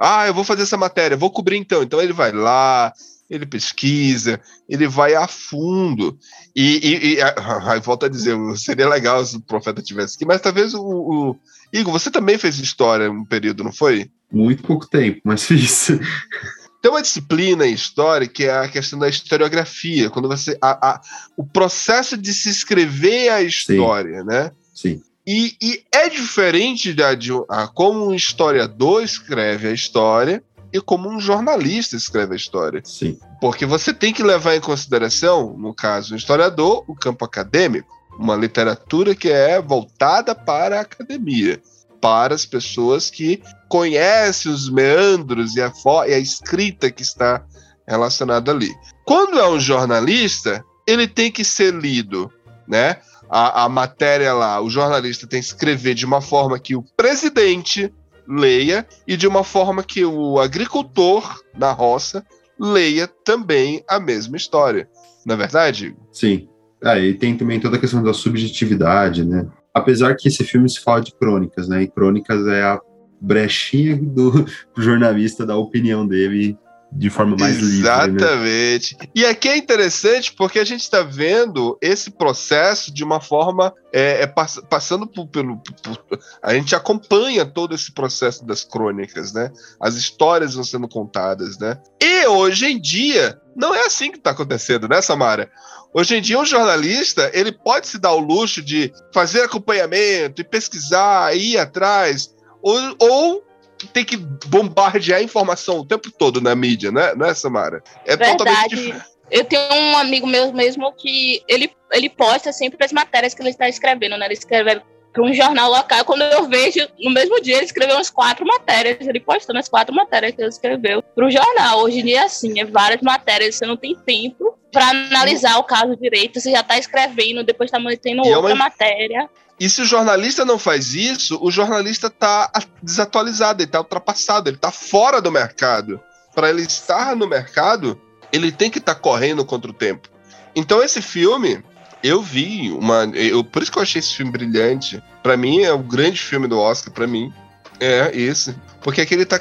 ah, eu vou fazer essa matéria, vou cobrir então. Então ele vai lá, ele pesquisa, ele vai a fundo. E, e, e aí volta a dizer, seria legal se o profeta tivesse aqui, mas talvez o, o, Igor, você também fez história um período, não foi? Muito pouco tempo, mas fiz. Tem uma disciplina em história que é a questão da historiografia, quando você. A, a, o processo de se escrever a história, Sim. né? Sim. E, e, é diferente da, de a, como um historiador escreve a história e como um jornalista escreve a história. Sim. Porque você tem que levar em consideração, no caso, o historiador, o campo acadêmico, uma literatura que é voltada para a academia, para as pessoas que conhecem os meandros e a, e a escrita que está relacionada ali. Quando é um jornalista, ele tem que ser lido, né? A, a, matéria lá, o jornalista tem que escrever de uma forma que o presidente leia e de uma forma que o agricultor na roça leia também a mesma história. Na é verdade? Sim. Ah, e tem também toda a questão da subjetividade, né? Apesar que esse filme se fala de crônicas, né? E crônicas é a brechinha do jornalista da opinião dele de forma mais Exatamente. livre. Exatamente. Né? E aqui é interessante porque a gente está vendo esse processo de uma forma é, é pass passando por, pelo. Por, a gente acompanha todo esse processo das crônicas, né? As histórias vão sendo contadas, né? E hoje em dia não é assim que está acontecendo, né, Samara? Hoje em dia, um jornalista ele pode se dar o luxo de fazer acompanhamento e pesquisar, ir atrás, ou, ou tem que bombardear a informação o tempo todo na mídia, né, não é, Samara? É Verdade. totalmente diferente. Eu tenho um amigo meu mesmo que ele, ele posta sempre as matérias que ele está escrevendo, né? Ele escreve para um jornal local. Quando eu vejo, no mesmo dia, ele escreveu umas quatro matérias. Ele postando as quatro matérias que ele escreveu para o jornal. Hoje em dia, é assim, é várias matérias. Você não tem tempo para analisar o caso direito. Você já está escrevendo, depois está mantendo E é outra uma- matéria. E se o jornalista não faz isso, o jornalista está desatualizado, ele está ultrapassado, ele está fora do mercado. Para ele estar no mercado, ele tem que estar correndo contra o tempo. Então esse filme, eu vi uma, eu, por isso que eu achei esse filme brilhante. Para mim é o grande filme do Oscar, para mim é esse, porque aqui ele tá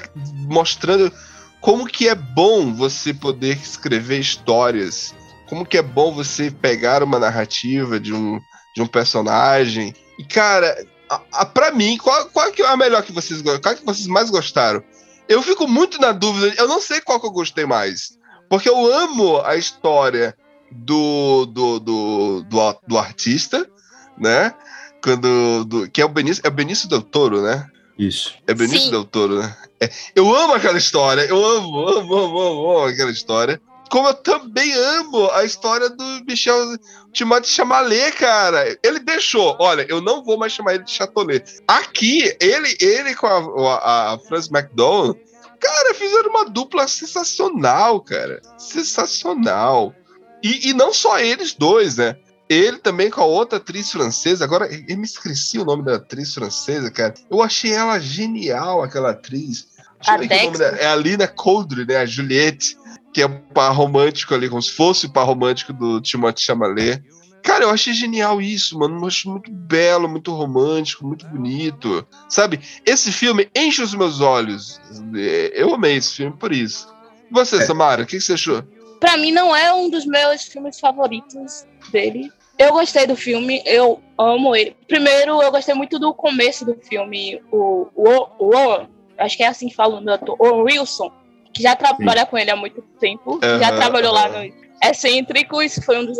mostrando como que é bom você poder escrever histórias, como que é bom você pegar uma narrativa de um de um personagem. E, cara, a, a, pra mim, qual, qual que é a melhor que vocês Qual que vocês mais gostaram? Eu fico muito na dúvida, eu não sei qual que eu gostei mais. Porque eu amo a história do, do, do, do, do artista, né? Quando. do- que é o Benício, é o Benício Del Toro, né? Isso. É Benício Sim. Del Toro, né? É, eu amo aquela história, eu amo, amo, amo, amo, amo aquela história. Como eu também amo a história do Michel Timothée Chalamet, cara. Ele deixou, olha, eu não vou mais chamar ele de Chatolet. Aqui, ele, ele com a, a, a Frances McDormand, cara, fizeram uma dupla sensacional, cara. Sensacional. E, e não só eles dois, né? Ele também com a outra atriz francesa. Agora, eu me esqueci o nome da atriz francesa, cara. Eu achei ela genial, aquela atriz. Deixa A dela. É a Lina Coldre, né? A Juliette, que é o par romântico ali, como se fosse o par romântico do Timothée Chalamet. Cara, eu achei genial isso, mano. Eu achei muito belo, muito romântico, muito bonito. Sabe? Esse filme enche os meus olhos. Eu amei esse filme por isso. E Você, É. Samara, o que que você achou? Pra mim, não é um dos meus filmes favoritos dele. Eu gostei do filme, eu amo ele. Primeiro, eu gostei muito do começo do filme. O, o, o Owen, acho que é assim que fala o do ator, Owen Wilson, que já trabalha com ele há muito tempo, já Aham, trabalhou lá aham. no Excêntricos, foi um dos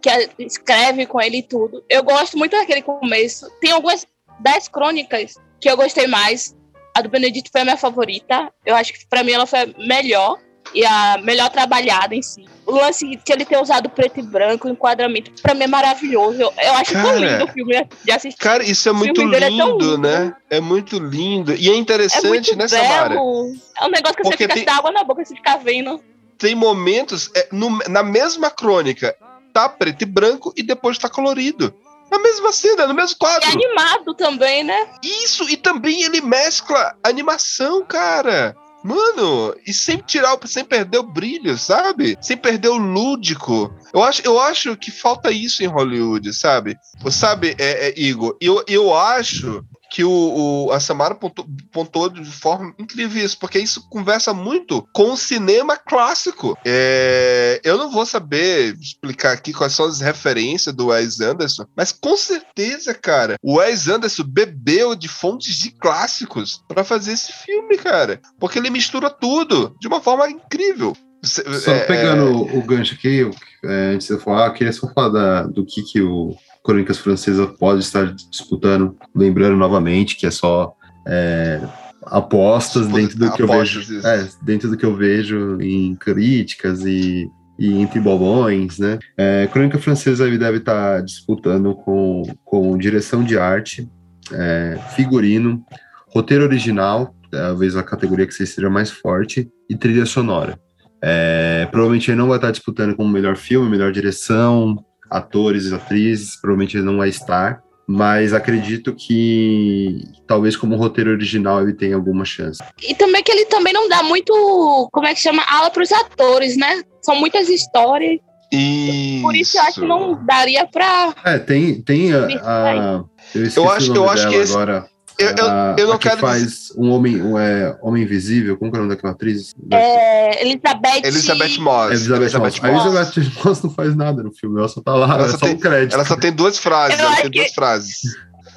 que escreve com ele e tudo. Eu gosto muito daquele começo. Tem algumas das crônicas que eu gostei mais. A do Benedito foi a minha favorita. Eu acho que pra mim ela foi a melhor e a melhor trabalhada em si. O lance de ele ter usado preto e branco, o enquadramento, pra mim é maravilhoso. Eu, eu acho tão Cara, lindo o filme de assistir. Cara, isso é muito dele é tão lindo, lindo. né? É muito lindo. E é é interessante, muito né, Samara? É um negócio que Porque você fica tem- água na boca, você fica vendo. Tem momentos, é, no- na mesma crônica, tá preto e branco e depois tá colorido. Na mesma cena, no mesmo E quadro. animado também, né? Isso, e também ele mescla animação, cara. Mano, e sem tirar, sem perder o brilho, sabe? Sem perder o lúdico. Eu acho, eu acho que falta isso em Hollywood, sabe? Sabe, é, é, Igor, eu, eu acho que o, o- a Samara pontuou, pontuou de forma incrível isso, porque isso conversa muito com o cinema clássico. É, eu não vou saber explicar aqui quais são as referências do Wes Anderson, mas com certeza, cara, o Wes Anderson bebeu de fontes de clássicos pra fazer esse filme, cara, porque ele mistura tudo de uma forma incrível. Só é, pegando o gancho aqui, eu, é, antes de eu falar, eu queria só falar da- do que, que o Crônicas Francesa pode estar disputando. Lembrando novamente que é só é, apostas dentro do que eu apostas, vejo. É, dentro do que eu vejo em críticas e, e entre bobões, né? É, Crônica Francesa ele deve estar disputando com, com direção de arte, é, figurino, roteiro original, talvez a categoria que seja mais forte, e trilha sonora. É, provavelmente ele não vai estar disputando como melhor filme, melhor direção, atores e atrizes, provavelmente ele não vai estar, mas acredito que talvez como roteiro original ele tenha alguma chance. E também que ele também não dá muito, como é que chama, aula pros atores, né? São muitas histórias. Isso. Por isso eu acho que não daria pra. É, tem, tem a. a- eu Eu acho- o nome eu acho dela que esse- agora. Eu, eu, a, eu não a que quero faz um homem, um, é, homem invisível, como que é o nome daquela atriz? É, Elizabeth. Elizabeth Moss. É Elizabeth Moss. A Moss. Elizabeth Moss não faz nada no filme, ela só tá lá, Ela é só só tem- um crédito. Ela só tem duas frases. Eu Ela tem que- duas frases.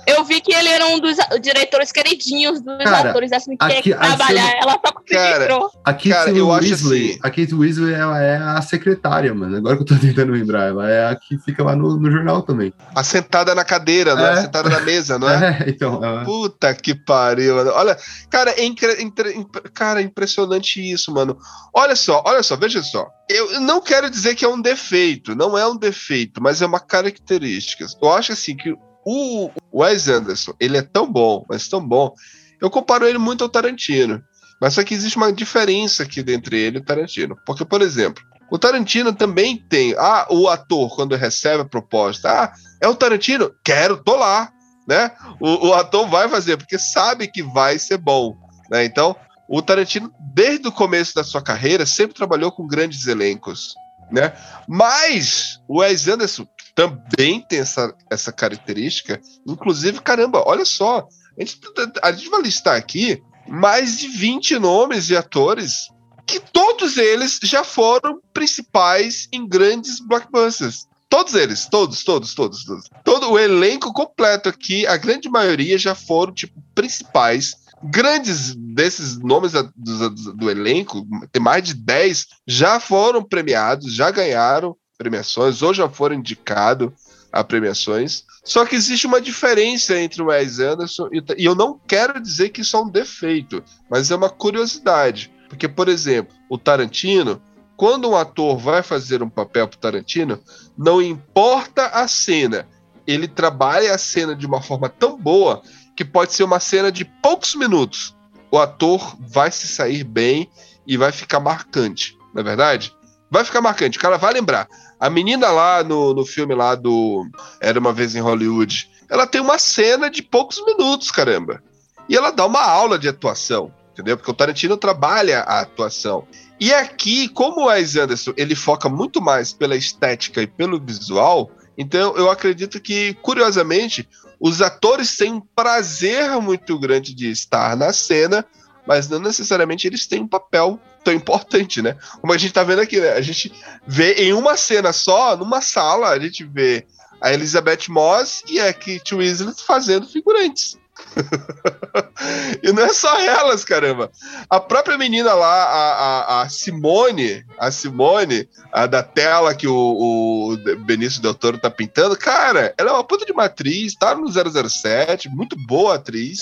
Eu vi que ele era um dos diretores queridinhos dos Cara, atores assim, que aqui- tinha que trabalhar. Ela só conseguiu Cara, entrou. A Kate Cara, eu acho Weasley, assim- a Kate Weasley ela é a secretária, mano. Agora que eu tô tentando lembrar, ela é a que fica lá no, no jornal também. Assentada na cadeira, não é? É. Assentada na mesa, não é? É, então, ela- Puta que pariu, mano. Olha, cara, é incre- incre- cara, impressionante isso, mano. Olha só, olha só, veja só. Eu não quero dizer que é um defeito, não é um defeito, mas é uma característica. Eu acho assim que o Wes Anderson, ele é tão bom, mas tão bom. Eu comparo ele muito ao Tarantino. Mas só que existe uma diferença aqui entre ele e o Tarantino. Porque, por exemplo, o Tarantino também tem. Ah, o ator, quando recebe a proposta, ah, é o Tarantino? Quero, tô lá. Né? O, o ator vai fazer, porque sabe que vai ser bom. Né? Então, o Tarantino, desde o começo da sua carreira, sempre trabalhou com grandes elencos. Né? Mas o Wes Anderson também tem essa, essa característica. Inclusive, caramba, olha só. A gente, a gente vai listar aqui mais de 20 nomes de atores que todos eles já foram principais em grandes blockbusters. Todos eles, todos, todos, todos, todos. Todo o elenco completo aqui, a grande maioria já foram, tipo, principais. Grandes desses nomes do, do- do elenco, tem mais de 10, já foram premiados, já ganharam premiações, ou já foram indicados a premiações. Só que existe uma diferença entre o Wes Anderson e, e eu não quero dizer que isso é um defeito, mas é uma curiosidade. Porque, por exemplo, o Tarantino, quando um ator vai fazer um papel pro Tarantino, não importa a cena, ele trabalha a cena de uma forma tão boa que pode ser uma cena de poucos minutos. O ator vai se sair bem e vai ficar marcante, não é verdade? Vai ficar marcante, o cara vai lembrar. A menina lá no, no filme lá do Era Uma Vez em Hollywood, ela tem uma cena de poucos minutos, caramba. E ela dá uma aula de atuação, entendeu? Porque o Tarantino trabalha a atuação. E aqui, como o Wes Anderson, ele foca muito mais pela estética e pelo visual, então eu acredito que, curiosamente, os atores têm um prazer muito grande de estar na cena, mas não necessariamente eles têm um papel tão importante, né? Como a gente tá vendo aqui, né? A gente vê em uma cena só, numa sala, a gente vê a Elizabeth Moss e a Kate Weasley fazendo figurantes. e não é só elas, caramba. A própria menina lá, a, a, a Simone, a Simone, a da tela que o, o Benício Del Toro tá pintando, cara, ela é uma puta de uma atriz, tá no 007, muito boa atriz.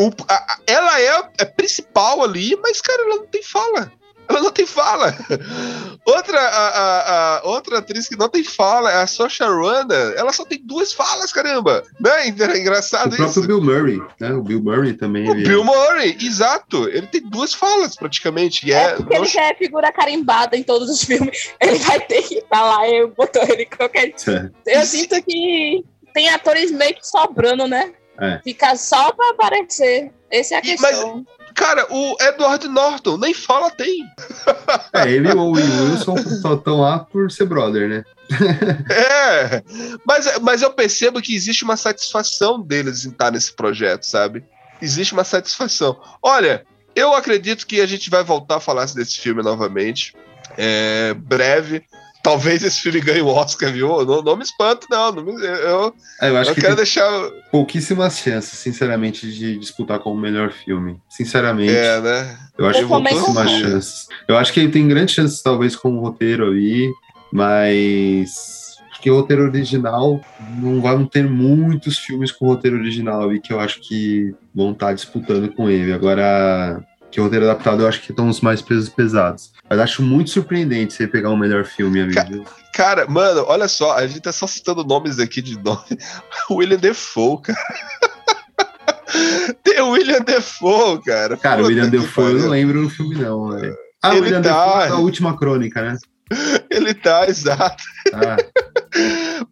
O- a- a- ela é, é principal ali, mas, cara, ela não tem fala. Ela não tem fala. Outra, a, a- a- outra atriz que não tem fala é a Saoirse Ronan. Ela só tem duas falas, caramba. Né? É O engraçado próprio isso. Bill Murray, né? O Bill Murray também. O ele- Bill Murray, exato. Ele tem duas falas, praticamente. E É é, porque ele não- já é figura carimbada em todos os filmes. Ele vai ter que lá, eu botou ele qualquer. É. Eu sinto que tem atores meio que sobrando, né? É. Fica só pra aparecer. Essa é a E- questão. Cara, o Edward Norton nem fala tem. É, ele e o Wilson só estão lá por ser brother, né? É, mas, mas eu percebo que existe uma satisfação deles em estar nesse projeto, sabe? Existe uma satisfação. Olha, eu acredito que a gente vai voltar a falar desse filme novamente. É, breve. Talvez esse filme ganhe o Oscar, viu? Não, não me espanto, não. não me- eu eu acho eu que quero tem deixar. pouquíssimas chances, sinceramente, de disputar como melhor filme. Sinceramente, É, né? eu acho Eu que pouquíssimas chances. Eu acho que ele tem grandes chances, talvez, com o roteiro ali, mas. Porque o roteiro original não vão ter muitos filmes com roteiro original ali que eu acho que vão estar disputando com ele. Agora, que o roteiro adaptado eu acho que estão os mais pesos pesados. Mas acho muito surpreendente você pegar um melhor filme ali. Ca-? Cara, mano, olha só, a gente tá só citando nomes aqui de nome. William Defoe, cara. Tem o William Defoe, cara. Cara, o William Defoe eu não lembro no filme, não, velho. Ah, o Ele William tá. Defoe da última crônica, né? Ele tá, exato. Ah,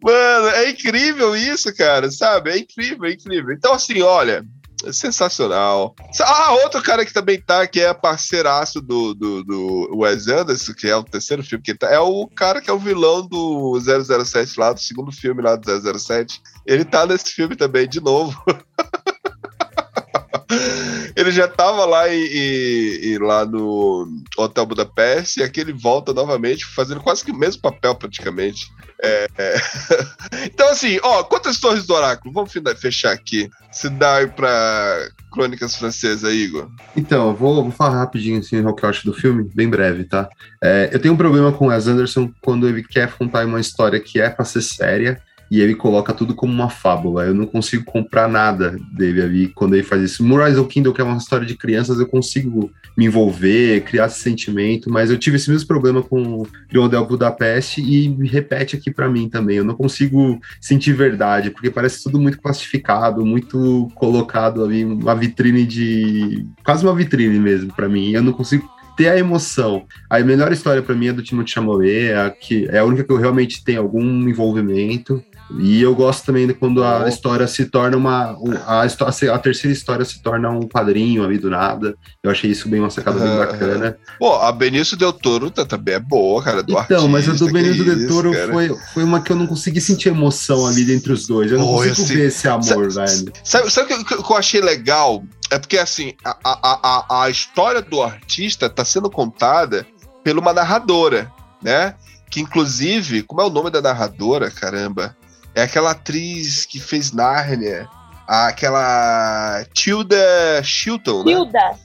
Mano, é incrível isso, cara, sabe? É incrível, é incrível. Então, assim, olha, é sensacional. Ah, outro cara que também tá, que é parceiraço do, do, do Wes Anderson, que é o terceiro filme que tá, é o cara que é o vilão do 007 lá, do segundo filme lá do 007. Ele tá nesse filme também, de novo. Ele já tava lá em, em- em- lá no Hotel Budapeste e aqui ele volta novamente, fazendo quase que o mesmo papel praticamente. É, é. Então, assim, ó, quantas torres do oráculo? Vamos fechar aqui. Se dá pra Crônicas Francesas, Igor. Então, eu vou, vou falar rapidinho assim, o que eu acho do filme, bem breve, tá? É, eu tenho um problema com o Wes Anderson quando ele quer contar uma história que é pra ser séria e ele coloca tudo como uma fábula. Eu não consigo comprar nada dele ali quando ele faz isso. Moonrise ou Kindle, que é uma história de crianças, eu consigo me envolver, criar esse sentimento, mas eu tive esse mesmo problema com o Hotel Budapeste e repete aqui pra mim também. Eu não consigo sentir verdade, porque parece tudo muito classificado, muito colocado ali, uma vitrine de. quase uma vitrine mesmo pra mim. Eu não consigo ter a emoção. A melhor história pra mim é do Timothée Chalamet, é a, que, é a única que eu realmente tenho algum envolvimento. E eu gosto também de quando a história se torna uma. A, histó- a terceira história se torna um quadrinho ali do nada. Eu achei isso bem uma sacada bem Aham. bacana. Pô, a Benício Del Toro tá- também é boa, cara, do Então, mas a artista, do que Del Toro cara. foi, foi uma que eu não consegui sentir emoção ali entre os dois. Eu não eu consigo sei. ver esse amor, Sa- velho. Sabe, sabe o que, que eu achei legal? É porque, assim, a, a, a, a história do artista tá sendo contada por uma narradora, né? Que, inclusive, como é o nome da narradora, caramba? É aquela atriz que fez Nárnia, aquela Tilda Chilton, né? Tilda,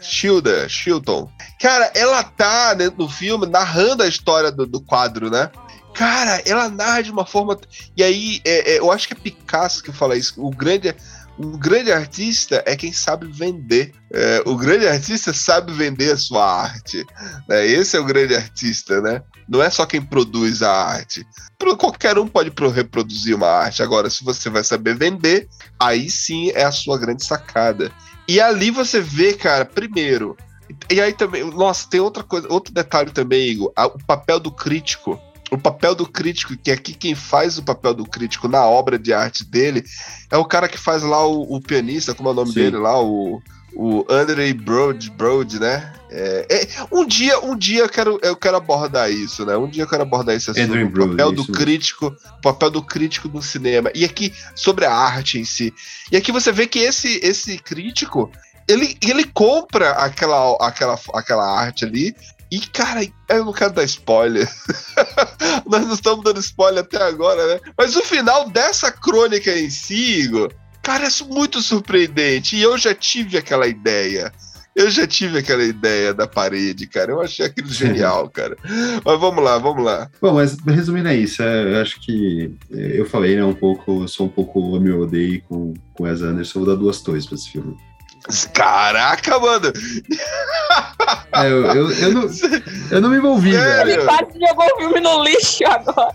Tilda. Shilton. Cara, ela tá né, no filme narrando a história do, do quadro, né? Cara, ela narra de uma forma. E aí, é, é, eu acho que é Picasso que fala isso. O grande, o grande artista é quem sabe vender. É, o grande artista sabe vender a sua arte. né? Esse é o grande artista, né? Não é só quem produz a arte. Qualquer um pode pro- reproduzir uma arte. Agora, se você vai saber vender, aí sim é a sua grande sacada. E ali você vê, cara, primeiro. E aí também, nossa, tem outra coisa, outro detalhe também, Igor. o papel do crítico. O papel do crítico, que aqui quem faz o papel do crítico na obra de arte dele é o cara que faz lá o, o pianista, como é o nome Sim. dele lá, o, o Andrei Brode, Brode, né? É, é, um dia, um dia eu quero, eu quero abordar isso, né? Um dia eu quero abordar esse assunto, Adrian o Brody, papel do isso crítico, o papel do crítico no cinema. E aqui sobre a arte em si. E aqui você vê que esse esse crítico, ele, ele compra aquela, aquela, aquela arte ali. E, cara, eu não quero dar spoiler. Nós não estamos dando spoiler até agora, né? Mas o final dessa crônica em si, Igor, cara, é muito surpreendente. E eu já tive aquela ideia. Eu já tive aquela ideia da parede, cara. Eu achei aquilo genial, cara. Mas vamos lá, vamos lá. Bom, mas resumindo é isso, é, eu acho que é, eu falei, né, um pouco, eu sou um pouco ame ou odeio com, com Wes Anderson, vou dar duas torres pra esse filme. Caraca, mano! É, eu, eu, eu não, eu não me envolvi, Sério? velho. Ele quase jogou o filme no lixo agora.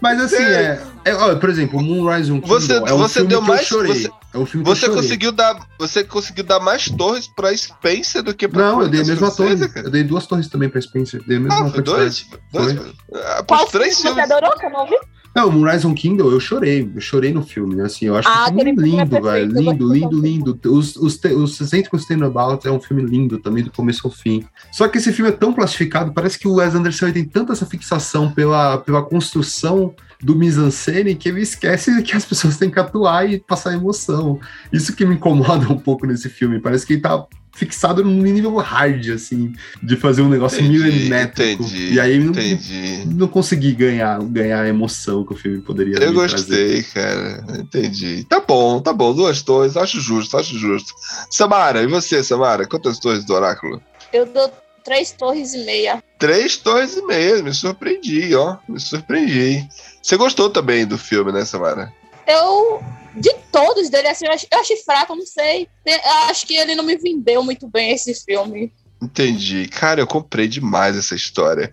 Mas assim, é, é ó, por exemplo, Moonrise um Você- Kingdom é um você filme deu que mais- eu chorei. você- é um filme que Você conseguiu dar, você conseguiu dar mais torres pra Spencer do que pra Não, eu dei a mesma torre. Eu dei duas torres também pra Spencer. Dei a mesma Ah, dois? dois ah, Qual três filme você adorou que eu não vi? Não, Moonrise on Kindle, eu chorei. Eu chorei no filme, assim. Eu acho Ah, que é um filme filme é lindo, perfeito, velho. Lindo, lindo, lindo. Os, os, os 60 About é um filme lindo também, do começo ao fim. Só que esse filme é tão plastificado, parece que o Wes Anderson tem tanta essa fixação pela, pela construção do mise-en-scène que ele esquece que as pessoas têm que atuar e passar emoção. Isso que me incomoda um pouco nesse filme. Parece que ele tá fixado num nível hard, assim, de fazer um negócio Entendi, milimétrico. entendi, E aí não, Entendi. não consegui ganhar, ganhar a emoção que o filme poderia Eu gostei, trazer. cara. Entendi. Tá bom, tá bom. Duas torres, acho justo, acho justo. Samara, e você, Samara? Quantas torres do Oráculo? Eu dou três torres e meia. Três torres e meia. Me surpreendi, ó. Me surpreendi. Você gostou também do filme, né, Samara? Eu, de todos dele, assim, eu ach- eu achei fraco, não sei. Eu acho que ele não me vendeu muito bem esse filme. Entendi. Cara, eu comprei demais essa história.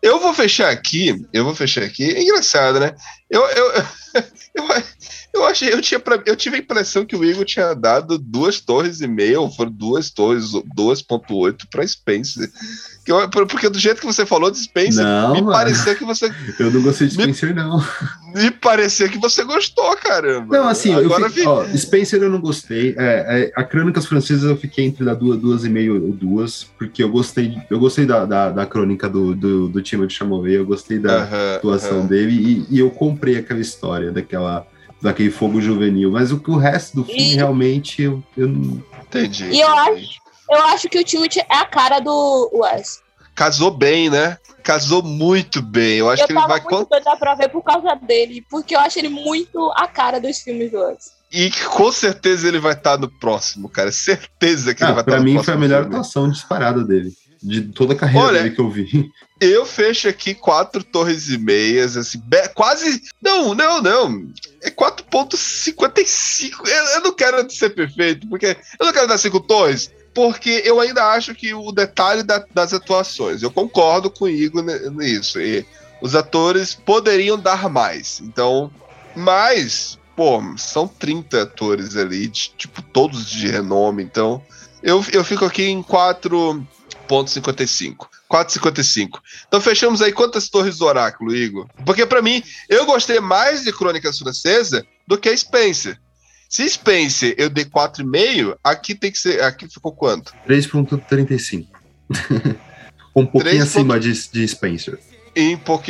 Eu vou fechar aqui, eu vou fechar aqui. É engraçado, né? Eu, eu, eu, eu achei, eu, tinha, eu tive a impressão que o Igor tinha dado duas torres e meia, ou foram duas torres, 2.8 para Spencer. Que eu- porque do jeito que você falou de Spencer, Não, me mano. pareceu que você. Eu não gostei de Me- Spencer, não. Me parecia que você gostou, caramba. Não, assim, eu Agora fiquei, vi- ó, Spencer eu não gostei. É, é, a Crônicas Francesas eu fiquei entre da duas, duas e meio ou duas, porque eu gostei, eu gostei da, da, da crônica do, do, do Timothée Chalamet, eu gostei da atuação dele e, e eu comprei aquela história daquela daquele fogo juvenil, mas o, que o resto do filme E- realmente eu, eu não. Entendi. E eu entendi. Eu acho que o Timothy é a cara do Wes. Casou bem, né? Casou muito bem. Eu acho Eu que ele tava vai. muito doida pra ver por causa dele, porque eu acho ele muito a cara dos filmes do Wes. E com certeza ele vai estar no próximo, cara. Certeza que ele Ah, vai estar pra no mim próximo. foi a melhor filme. atuação disparada dele. De toda a carreira Olha, dele que eu vi. Eu fecho aqui quatro torres e meias, assim, be- quase. Não, não, não. É 4,55. Eu, eu não quero ser perfeito, porque eu não quero dar cinco torres, porque eu ainda acho que o detalhe da- das atuações. Eu concordo com o Igor nisso. E os atores poderiam dar mais. Então, mas, pô, são 30 atores ali, de- tipo, todos de renome. Então, eu, eu fico aqui em 4,55. 4,55. Então fechamos aí quantas torres do oráculo, Igor? Porque pra mim, eu gostei mais de Crônicas Francesa do que Spencer. Se Spencer eu dei 4,5, aqui tem que ser. Aqui ficou quanto? 3.35. um pouquinho 3 acima de, de Spencer. Em pu-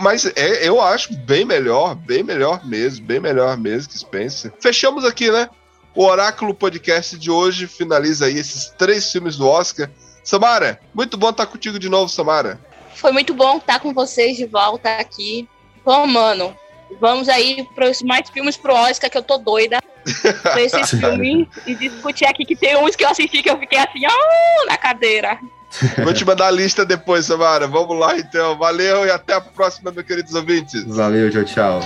mas é, eu acho bem melhor, bem melhor mesmo, bem melhor mesmo que Spencer. Fechamos aqui, né? O Oráculo Podcast de hoje finaliza aí esses três filmes do Oscar. Samara, muito bom estar contigo de novo, Samara. Foi muito bom estar com vocês de volta aqui. Pô, mano, vamos aí para os mais filmes pro Oscar, que eu tô doida pra esse filme e discutir aqui que tem uns que eu assisti que eu fiquei assim, ó, na cadeira. Vou te mandar a lista depois, Samara. Vamos lá então. Valeu e até a próxima, meus queridos ouvintes. Valeu, tchau, tchau.